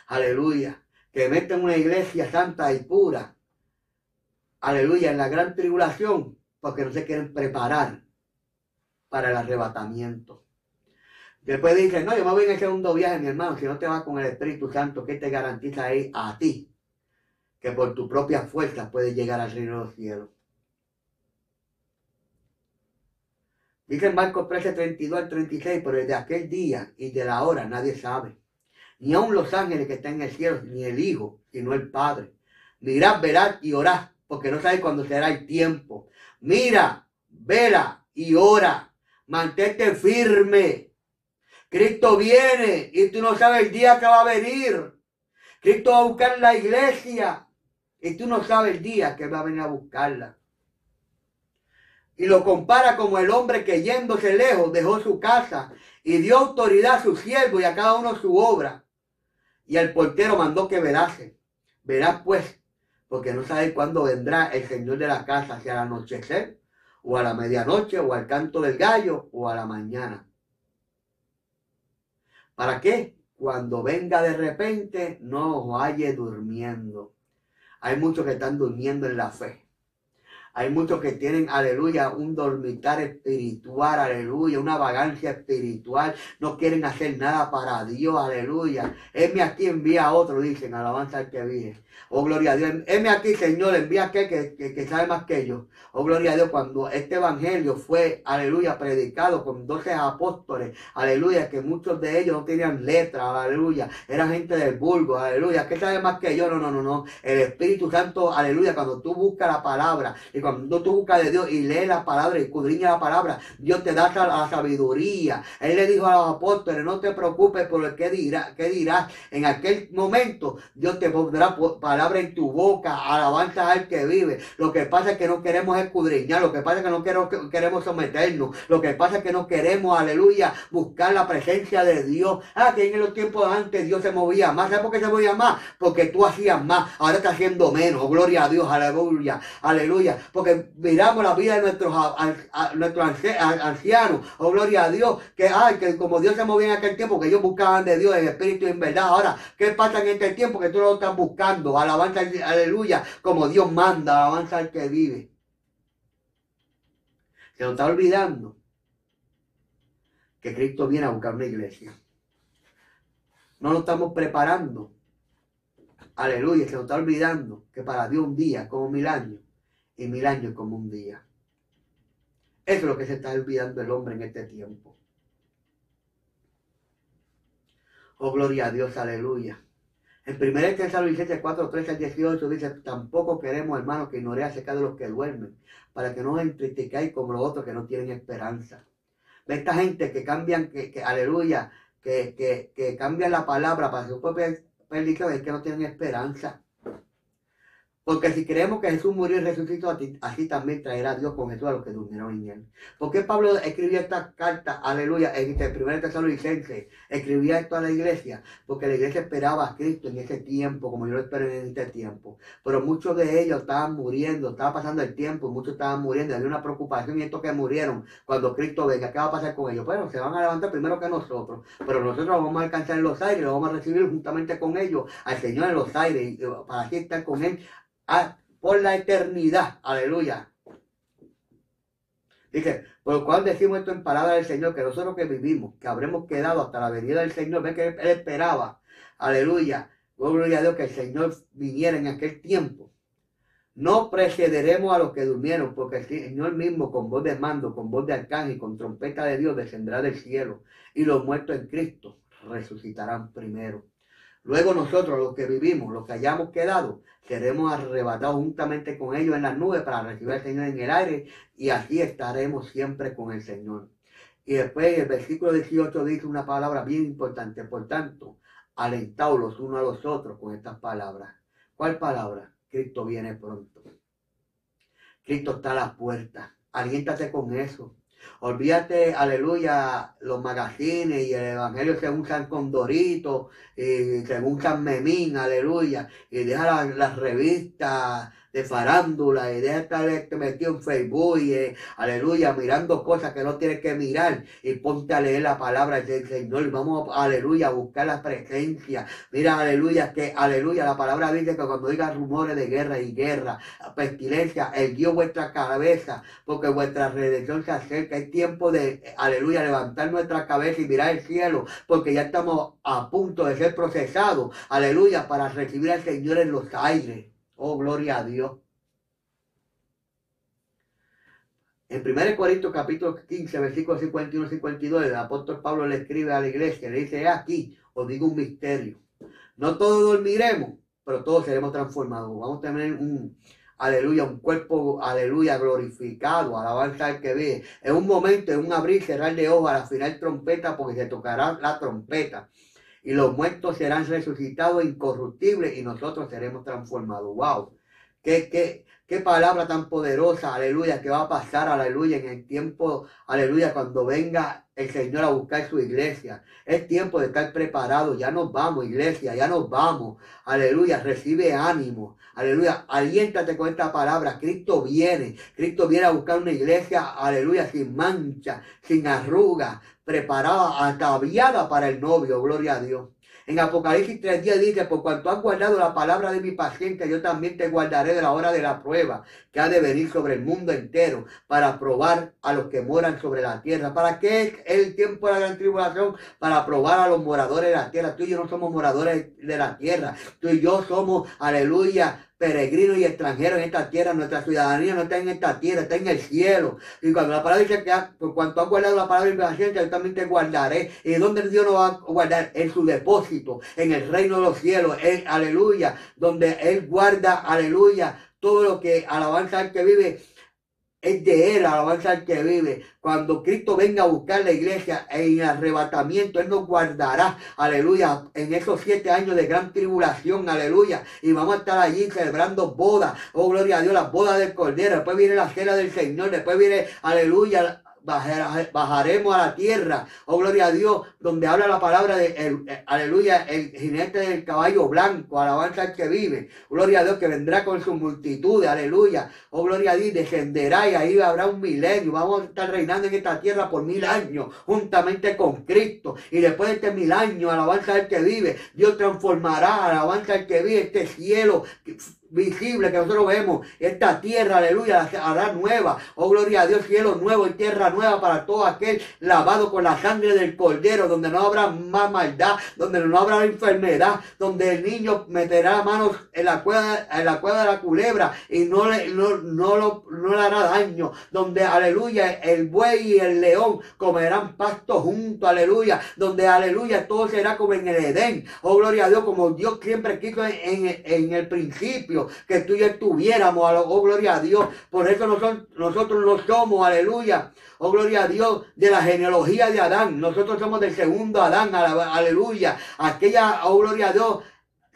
Aleluya, que meten una iglesia santa y pura, aleluya, en la gran tribulación, porque no se quieren preparar para el arrebatamiento. Después dicen, no, yo me voy en el segundo viaje, mi hermano, si no te vas con el Espíritu Santo, ¿qué te garantiza ahí a ti? Que por tu propia fuerza puedes llegar al reino de los cielos. Dice Marcos 13, 32 al 36, pero desde aquel día y de la hora nadie sabe. Ni aun los ángeles que están en el cielo, ni el Hijo, sino el Padre. Mirad, verás y orad, porque no sabes cuándo será el tiempo. Mira, vela y ora. Mantente firme. Cristo viene y tú no sabes el día que va a venir. Cristo va a buscar la iglesia y tú no sabes el día que va a venir a buscarla y lo compara como el hombre que yéndose lejos dejó su casa y dio autoridad a su siervo y a cada uno su obra. Y el portero mandó que verase. Verás pues, porque no sabe cuándo vendrá el Señor de la casa, si al anochecer, o a la medianoche, o al canto del gallo, o a la mañana. ¿Para qué? Cuando venga de repente, no os halle durmiendo. Hay muchos que están durmiendo en la fe. Hay muchos que tienen, aleluya, un dormitar espiritual, aleluya, una vagancia espiritual. No quieren hacer nada para Dios, aleluya. Heme aquí, envía a otro, dicen, alabanza al que vive. Oh, gloria a Dios. Heme aquí, Señor, envía a aquel que, que, sabe más que yo. Oh, gloria a Dios. Cuando este evangelio fue, aleluya, predicado con doce apóstoles, aleluya, que muchos de ellos no tenían letra, aleluya. Eran gente del vulgo, aleluya. ¿Qué sabe más que yo? No, no, no, no. El Espíritu Santo, aleluya, cuando tú buscas la palabra y cuando tú buscas de Dios y lees la palabra y escudriñas la palabra, Dios te da la sabiduría. Él le dijo a los apóstoles, no te preocupes por lo que dirás, qué dirás. En aquel momento, Dios te pondrá palabra en tu boca, alabanza al que vive. Lo que pasa es que no queremos escudriñar, lo que pasa es que no queremos, queremos someternos, lo que pasa es que no queremos, aleluya, buscar la presencia de Dios. Ah, que en los tiempos antes Dios se movía más. ¿Sabes por qué se movía más? Porque tú hacías más, ahora está haciendo menos. Gloria a Dios, aleluya, aleluya. Porque miramos la vida de nuestros, nuestros ancianos, oh gloria a Dios, que, ay, que como Dios se movía en aquel tiempo, que ellos buscaban de Dios en espíritu y en verdad. Ahora, ¿qué pasa en este tiempo que tú lo estás buscando? alabanza, aleluya, como Dios manda, alabanza al que vive. Se nos está olvidando que Cristo viene a buscar una iglesia. No lo estamos preparando. Aleluya, se nos está olvidando que para Dios un día como mil años y mil años como un día. Eso es lo que se está olvidando el hombre en este tiempo. Oh, gloria a Dios, aleluya. En 1 Tesalonicenses 4, 13 al 18 dice, tampoco queremos, hermanos, que ignoréis acerca de los que duermen, para que no os entristezcáis como los otros que no tienen esperanza. Esta gente que cambian, que, aleluya, que, que, que, cambian la palabra para su propia perdición, es que no tienen esperanza. Porque si creemos que Jesús murió y resucitó, así también traerá Dios con Jesús a los que durmieron en él. ¿Por qué Pablo escribió esta carta, aleluya, en el primer tesalonicense? Escribía esto a la iglesia, porque la iglesia esperaba a Cristo en ese tiempo, como yo lo espero en este tiempo. Pero muchos de ellos estaban muriendo, estaba pasando el tiempo, muchos estaban muriendo, había una preocupación y estos que murieron, cuando Cristo venga, ¿qué va a pasar con ellos? Bueno, se van a levantar primero que nosotros, pero nosotros vamos a alcanzar en los aires, lo vamos a recibir juntamente con ellos al Señor en los aires, para así estar con Él por la eternidad. Aleluya. Dice, por lo cual decimos esto en palabra del Señor, que nosotros que vivimos, que habremos quedado hasta la venida del Señor, ve que él esperaba, aleluya, gloria a Dios, que el Señor viniera en aquel tiempo. No precederemos a los que durmieron, porque el Señor mismo con voz de mando, con voz de arcángel, con trompeta de Dios descenderá del cielo, y los muertos en Cristo resucitarán primero. Luego nosotros, los que vivimos, los que hayamos quedado, seremos arrebatados juntamente con ellos en las nubes para recibir al Señor en el aire y así estaremos siempre con el Señor. Y después el versículo 18 dice una palabra bien importante. Por tanto, alentados los unos a los otros con estas palabras. ¿Cuál palabra? Cristo viene pronto. Cristo está a las puertas. Aliéntate con eso. Olvídate, aleluya, los magazines y el evangelio según San Condorito y según San Memín, aleluya, y deja las revistas de farándula y deja estar este metido en Facebook y eh, aleluya, mirando cosas que no tienes que mirar y ponte a leer la palabra del Señor y vamos, aleluya, a buscar la presencia. Mira, aleluya, que aleluya, la palabra dice que cuando diga rumores de guerra y guerra, pestilencia, el Dios vuestra cabeza, porque vuestra redención se acerca. Es tiempo de, aleluya, levantar nuestra cabeza y mirar el cielo, porque ya estamos a punto de ser procesados, aleluya, para recibir al Señor en los aires. Oh, gloria a Dios. En 1 Corintios capítulo 15, versículo 51 52, el apóstol Pablo le escribe a la iglesia, le dice, aquí os digo un misterio. No todos dormiremos, pero todos seremos transformados. Vamos a tener un, aleluya, un cuerpo, aleluya, glorificado, alabanza al que ve. En un momento, en un abrir, cerrar de ojos, a la final trompeta, porque se tocará la trompeta y los muertos serán resucitados incorruptibles y nosotros seremos transformados. ¡Wow! ¿Qué, qué, qué palabra tan poderosa, aleluya, que va a pasar, aleluya, en el tiempo, aleluya, cuando venga el Señor a buscar su iglesia. Es tiempo de estar preparado. Ya nos vamos, iglesia, ya nos vamos. Aleluya, recibe ánimo. Aleluya, aliéntate con esta palabra. Cristo viene. Cristo viene a buscar una iglesia, aleluya, sin mancha, sin arruga, preparada, ataviada para el novio, gloria a Dios. En Apocalipsis 3 días dice, por cuanto has guardado la palabra de mi paciencia, yo también te guardaré de la hora de la prueba que ha de venir sobre el mundo entero para probar a los que moran sobre la tierra. ¿Para qué es el tiempo de la gran tribulación? Para probar a los moradores de la tierra. Tú y yo no somos moradores de la tierra. Tú y yo somos, aleluya, peregrinos y extranjeros en esta tierra, nuestra ciudadanía no está en esta tierra, está en el cielo. Y cuando la palabra dice que por cuanto ha guardado la palabra de paciencia, yo también te guardaré. ¿Y dónde Dios nos va a guardar? En su depósito, en el reino de los cielos, aleluya, donde Él guarda, aleluya, todo lo que alabanza al que vive es de Él, alabanza al que vive. Cuando Cristo venga a buscar la iglesia en arrebatamiento, Él nos guardará, aleluya, en esos siete años de gran tribulación, aleluya. Y vamos a estar allí celebrando bodas, oh gloria a Dios, las bodas del Cordero. Después viene la cena del Señor, después viene, aleluya, bajaremos a la tierra, oh gloria a Dios, donde habla la palabra de, eh, aleluya, el jinete del caballo blanco, alabanza al que vive, gloria a Dios que vendrá con su multitud, aleluya, oh gloria a Dios, descenderá y ahí habrá un milenio, vamos a estar reinando en esta tierra por mil años, juntamente con Cristo, y después de este mil años, alabanza al que vive, Dios transformará, alabanza al que vive, este cielo visible que nosotros vemos, esta tierra, aleluya, hará nueva. Oh, gloria a Dios, cielo nuevo y tierra nueva para todo aquel lavado con la sangre del cordero, donde no habrá más maldad, donde no habrá enfermedad, donde el niño meterá manos en la cueva, en la cueva de la culebra y no le, no, no, no le hará daño, donde, aleluya, el buey y el león comerán pasto junto, aleluya, donde, aleluya, todo será como en el Edén. Oh, gloria a Dios, como Dios siempre quiso en, en el principio que tú y yo estuviéramos, oh gloria a Dios. Por eso nosotros, nosotros no somos, aleluya, oh gloria a Dios, de la genealogía de Adán. Nosotros somos del segundo Adán, aleluya. Aquella, oh gloria a Dios,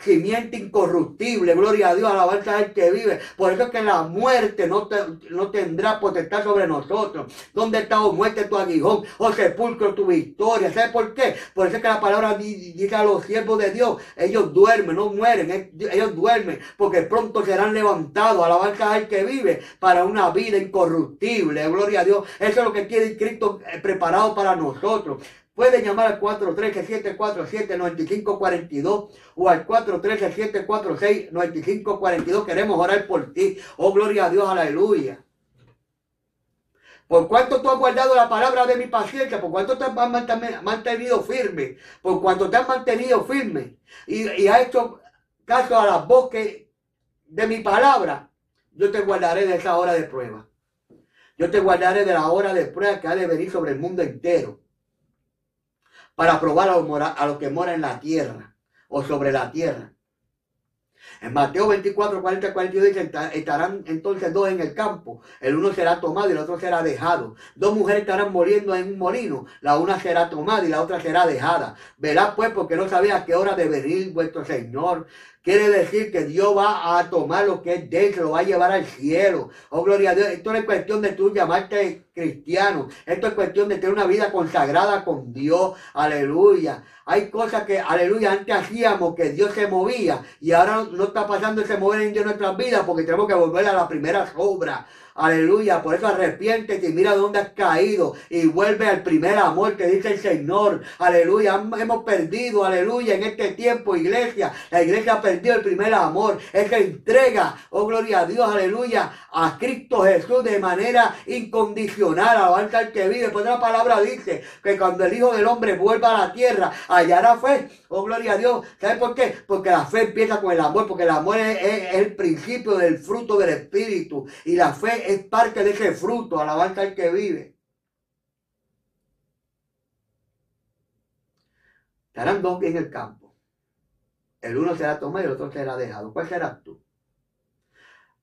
simiente incorruptible, gloria a Dios, alabanza al que vive. Por eso es que la muerte no, no tendrá potestad sobre nosotros. ¿Dónde está, oh muerte, tu aguijón? Oh sepulcro, tu victoria. ¿Sabes por qué? Por eso es que la palabra dice a los siervos de Dios, ellos duermen, no mueren, ellos duermen, porque pronto serán levantados, alabanza al que vive, para una vida incorruptible, gloria a Dios. Eso es lo que tiene Cristo eh, preparado para nosotros. Pueden llamar al 413-747-9542 o al 413-746-9542. Queremos orar por ti. Oh, gloria a Dios, aleluya. Por cuanto tú has guardado la palabra de mi paciencia, por cuanto te has mantenido firme, por cuanto te has mantenido firme y, y has hecho caso a las voces de mi palabra, yo te guardaré de esa hora de prueba. Yo te guardaré de la hora de prueba que ha de venir sobre el mundo entero para probar a los que moran en la tierra o sobre la tierra. En Mateo 24, 40, 42 dice, estarán entonces dos en el campo. El uno será tomado y el otro será dejado. Dos mujeres estarán muriendo en un molino. La una será tomada y la otra será dejada. Verá pues porque no sabía a qué hora de venir vuestro Señor. Quiere decir que Dios va a tomar lo que es de él, se lo va a llevar al cielo. Oh, gloria a Dios. Esto no es cuestión de tú llamarte cristiano. Esto es cuestión de tener una vida consagrada con Dios. Aleluya. Hay cosas que, aleluya, antes hacíamos que Dios se movía y ahora no, está pasando ese mover en nuestras vidas porque tenemos que volver a la primera obra. Aleluya. Por eso arrepiéntete y mira dónde has caído y vuelve al primer amor que dice el Señor. Aleluya. Hemos perdido, aleluya, en este tiempo, iglesia. La iglesia ha perdido el primer amor. Esa entrega, oh gloria a Dios, aleluya, a Cristo Jesús de manera incondicional. Alabanza al que vive. Pues la palabra dice que cuando el Hijo del Hombre vuelva a la tierra, hallará fe. Oh gloria a Dios. ¿Sabe por qué? Porque la fe empieza con el amor. Porque el amor es el principio del fruto del Espíritu. Y la fe es parte de ese fruto, alabanza al que vive. Estarán dos en el campo. El uno será tomado y el otro será dejado. ¿Cuál serás tú?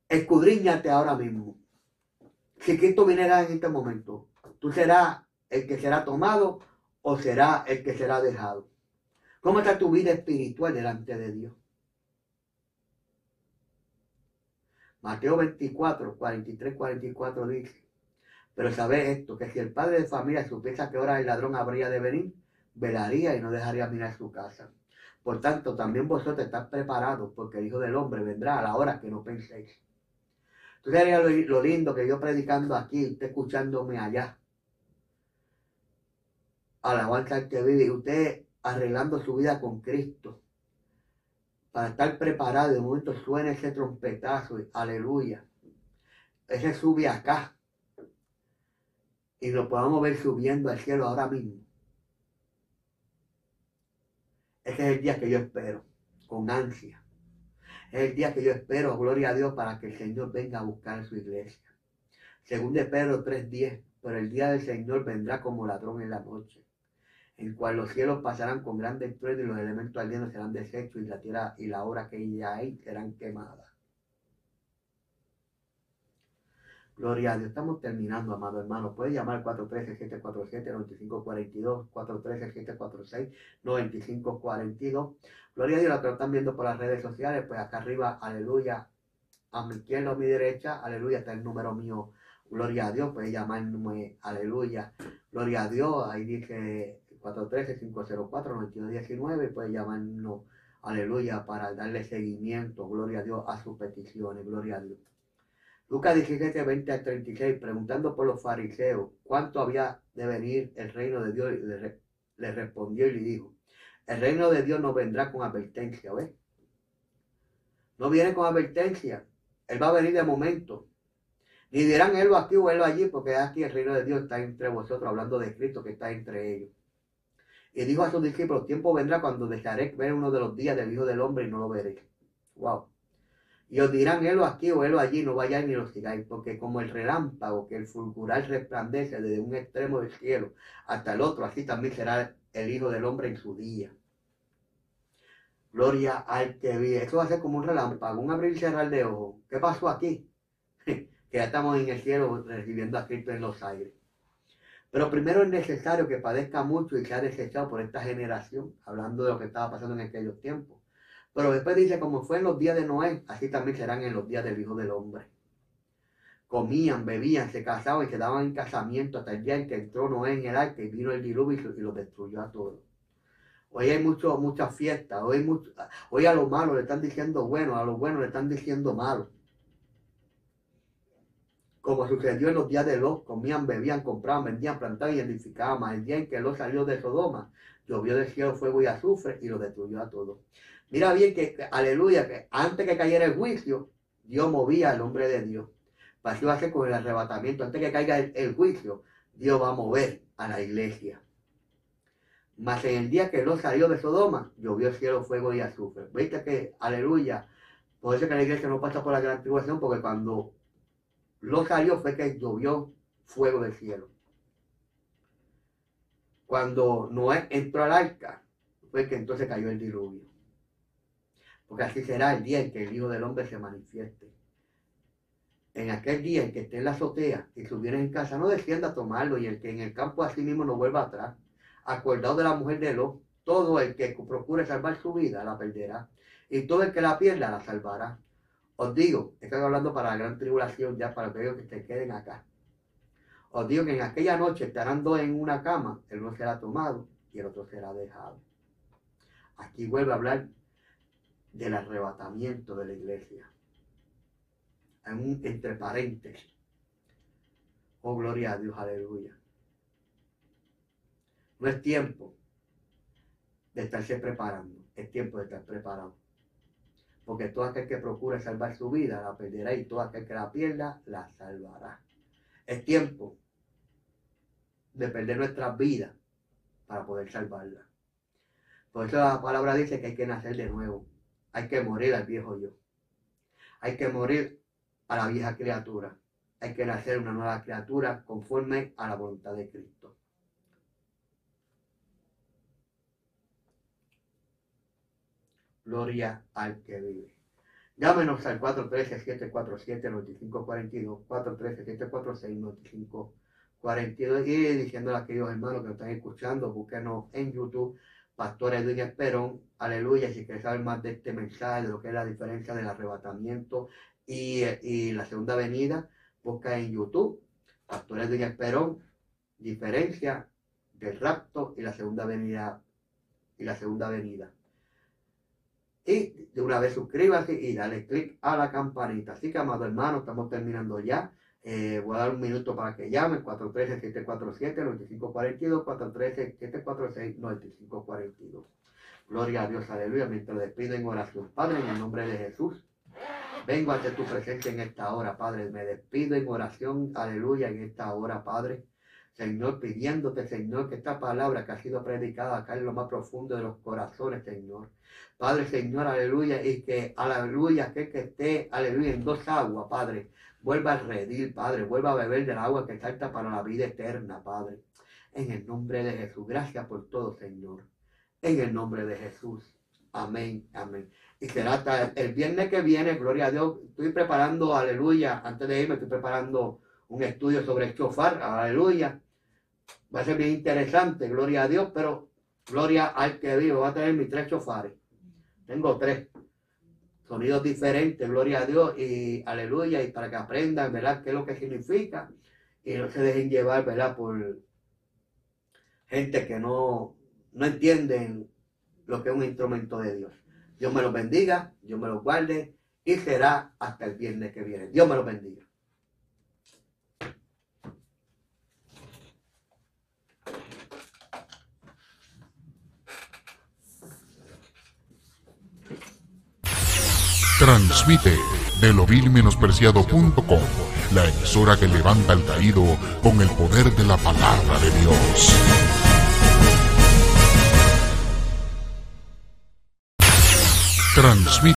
Escudriñate ahora mismo. Si Cristo viniera en este momento, tú serás el que será tomado o será el que será dejado. ¿Cómo está tu vida espiritual delante de Dios? Mateo 24, 43, 44 dice, pero sabed esto, que si el padre de familia supiese a qué hora el ladrón habría de venir, velaría y no dejaría mirar su casa. Por tanto, también vosotros estáis preparados, porque el Hijo del Hombre vendrá a la hora que no penséis. Entonces, lo, lo lindo que yo predicando aquí, usted escuchándome allá. Alabanza al que vive, usted arreglando su vida con Cristo para estar preparado. De momento suena ese trompetazo, aleluya. Ese sube acá. Y lo podamos ver subiendo al cielo ahora mismo. Ese es el día que yo espero, con ansia. Es el día que yo espero, gloria a Dios, para que el Señor venga a buscar su iglesia. Según de Pedro 3.10, pero el día del Señor vendrá como ladrón en la noche en cual los cielos pasarán con grandes truenos y los elementos ardiendo serán deshechos y la tierra y la obra que ya hay serán quemadas. Gloria a Dios. Estamos terminando, amado hermano. Puedes llamar 413-747-9542, 413-746-9542. Gloria a Dios, la que lo están viendo por las redes sociales, pues acá arriba, aleluya. A mi izquierda o mi derecha, aleluya, está el número mío. Gloria a Dios, puedes llamarme, aleluya. Gloria a Dios, ahí dice 413-504-9219 puede llamarnos, aleluya, para darle seguimiento, gloria a Dios, a sus peticiones, gloria a Dios. Lucas 17, 20 al 36, preguntando por los fariseos cuánto había de venir el reino de Dios, le, respondió y le dijo, el reino de Dios no vendrá con advertencia, ¿ves? No viene con advertencia, Él va a venir de momento. Ni dirán él aquí o él allí, porque aquí el reino de Dios está entre vosotros, hablando de Cristo que está entre ellos. Y dijo a sus discípulos, tiempo vendrá cuando dejaré ver uno de los días del Hijo del Hombre y no lo veréis. Wow. Y os dirán, él aquí o él allí, no vayáis ni lo sigáis, porque como el relámpago que el fulgural resplandece desde un extremo del cielo hasta el otro, así también será el Hijo del Hombre en su día. Gloria al que vive. Eso va a ser como un relámpago, un abrir y cerrar de ojos. ¿Qué pasó aquí? (laughs) que ya estamos en el cielo recibiendo a Cristo en los aires. Pero primero es necesario que padezca mucho y sea desechado por esta generación, hablando de lo que estaba pasando en aquellos tiempos. Pero después dice, como fue en los días de Noé, así también serán en los días del Hijo del Hombre. Comían, bebían, se casaban y se daban en casamiento hasta el día en que entró Noé en el arca y vino el diluvio y lo destruyó a todos. Hoy hay muchas fiestas, hoy a lo malo le están diciendo bueno, a lo bueno le están diciendo malo como sucedió en los días de Lot, comían, bebían, compraban, vendían, plantaban y edificaban. El día en que Lot salió de Sodoma, llovió del cielo fuego y azufre y lo destruyó a todos. Mira bien que, aleluya, que antes que cayera el juicio, Dios movía al hombre de Dios va a ser con el arrebatamiento. Antes que caiga el, juicio, Dios va a mover a la iglesia. Mas en el día que no salió de Sodoma, llovió cielo, fuego y azufre. ¿Viste que, aleluya? Por eso que la iglesia no pasa por la gran tribulación, porque cuando lo salió fue que llovió fuego del cielo. Cuando Noé entró al arca, fue que entonces cayó el diluvio. Porque así será el día en que el Hijo del Hombre se manifieste. En aquel día en que esté en la azotea y subiera en casa, no descienda a tomarlo, y el que en el campo así mismo no vuelva atrás. Acordado de la mujer de Lot, todo el que procure salvar su vida la perderá, y todo el que la pierda la salvará. Os digo, estoy hablando para la gran tribulación, ya para aquellos que se queden acá. Os digo que en aquella noche estarán dos en una cama, el uno será tomado y el otro será dejado. Aquí vuelve a hablar del arrebatamiento de la iglesia. En un entre paréntesis. Oh, gloria a Dios, aleluya. No es tiempo de estarse preparando, es tiempo de estar preparado. Porque todo aquel que procure salvar su vida la perderá y todo aquel que la pierda la salvará. Es tiempo de perder nuestras vidas para poder salvarla. Por eso la palabra dice que hay que nacer de nuevo. Hay que morir al viejo yo. Hay que morir a la vieja criatura. Hay que nacer una nueva criatura conforme a la voluntad de Cristo. Gloria al que vive. Llámenos al 413-747-9542, 413-746-9542 y diciéndole a aquellos hermanos que nos están escuchando, búsquenos en YouTube, Pastor Edwin Esperón, aleluya, si quieres saber más de este mensaje, de lo que es la diferencia del arrebatamiento y, y la segunda venida, busca en YouTube, Pastor Edwin Esperón, diferencia del rapto y la segunda venida y la segunda venida. Y de una vez suscríbase y dale clic a la campanita. Así que, amado hermano, estamos terminando ya. Eh, voy a dar un minuto para que llamen. 413-747-9542. 413-746-9542. Gloria a Dios, aleluya. Mientras despido en oración. Padre, en el nombre de Jesús. Vengo ante tu presencia en esta hora, Padre. Me despido en oración, aleluya, en esta hora, Padre. Señor, pidiéndote, Señor, que esta palabra que ha sido predicada acá en lo más profundo de los corazones, Señor. Padre, Señor, aleluya, y que, aleluya, que, que esté, aleluya, en dos aguas, Padre. Vuelva a redir, Padre, vuelva a beber del agua que salta para la vida eterna, Padre. En el nombre de Jesús, gracias por todo, Señor. En el nombre de Jesús. Amén, amén. Y será hasta el viernes que viene, gloria a Dios. Estoy preparando, aleluya, antes de irme, estoy preparando un estudio sobre el chofar, aleluya Va a ser bien interesante, gloria a Dios, pero gloria al que vivo. Va a tener mis tres chofares. Tengo tres. Sonidos diferentes, gloria a Dios y aleluya. Y para que aprendan, ¿verdad?, qué es lo que significa. Y no se dejen llevar, ¿verdad?, por gente que no, no entienden lo que es un instrumento de Dios. Dios me los bendiga, Dios me los guarde y será hasta el viernes que viene. Dios me los bendiga. Transmite de lovilmenospreciado.com, la emisora que levanta al caído con el poder de la palabra de Dios. Transmite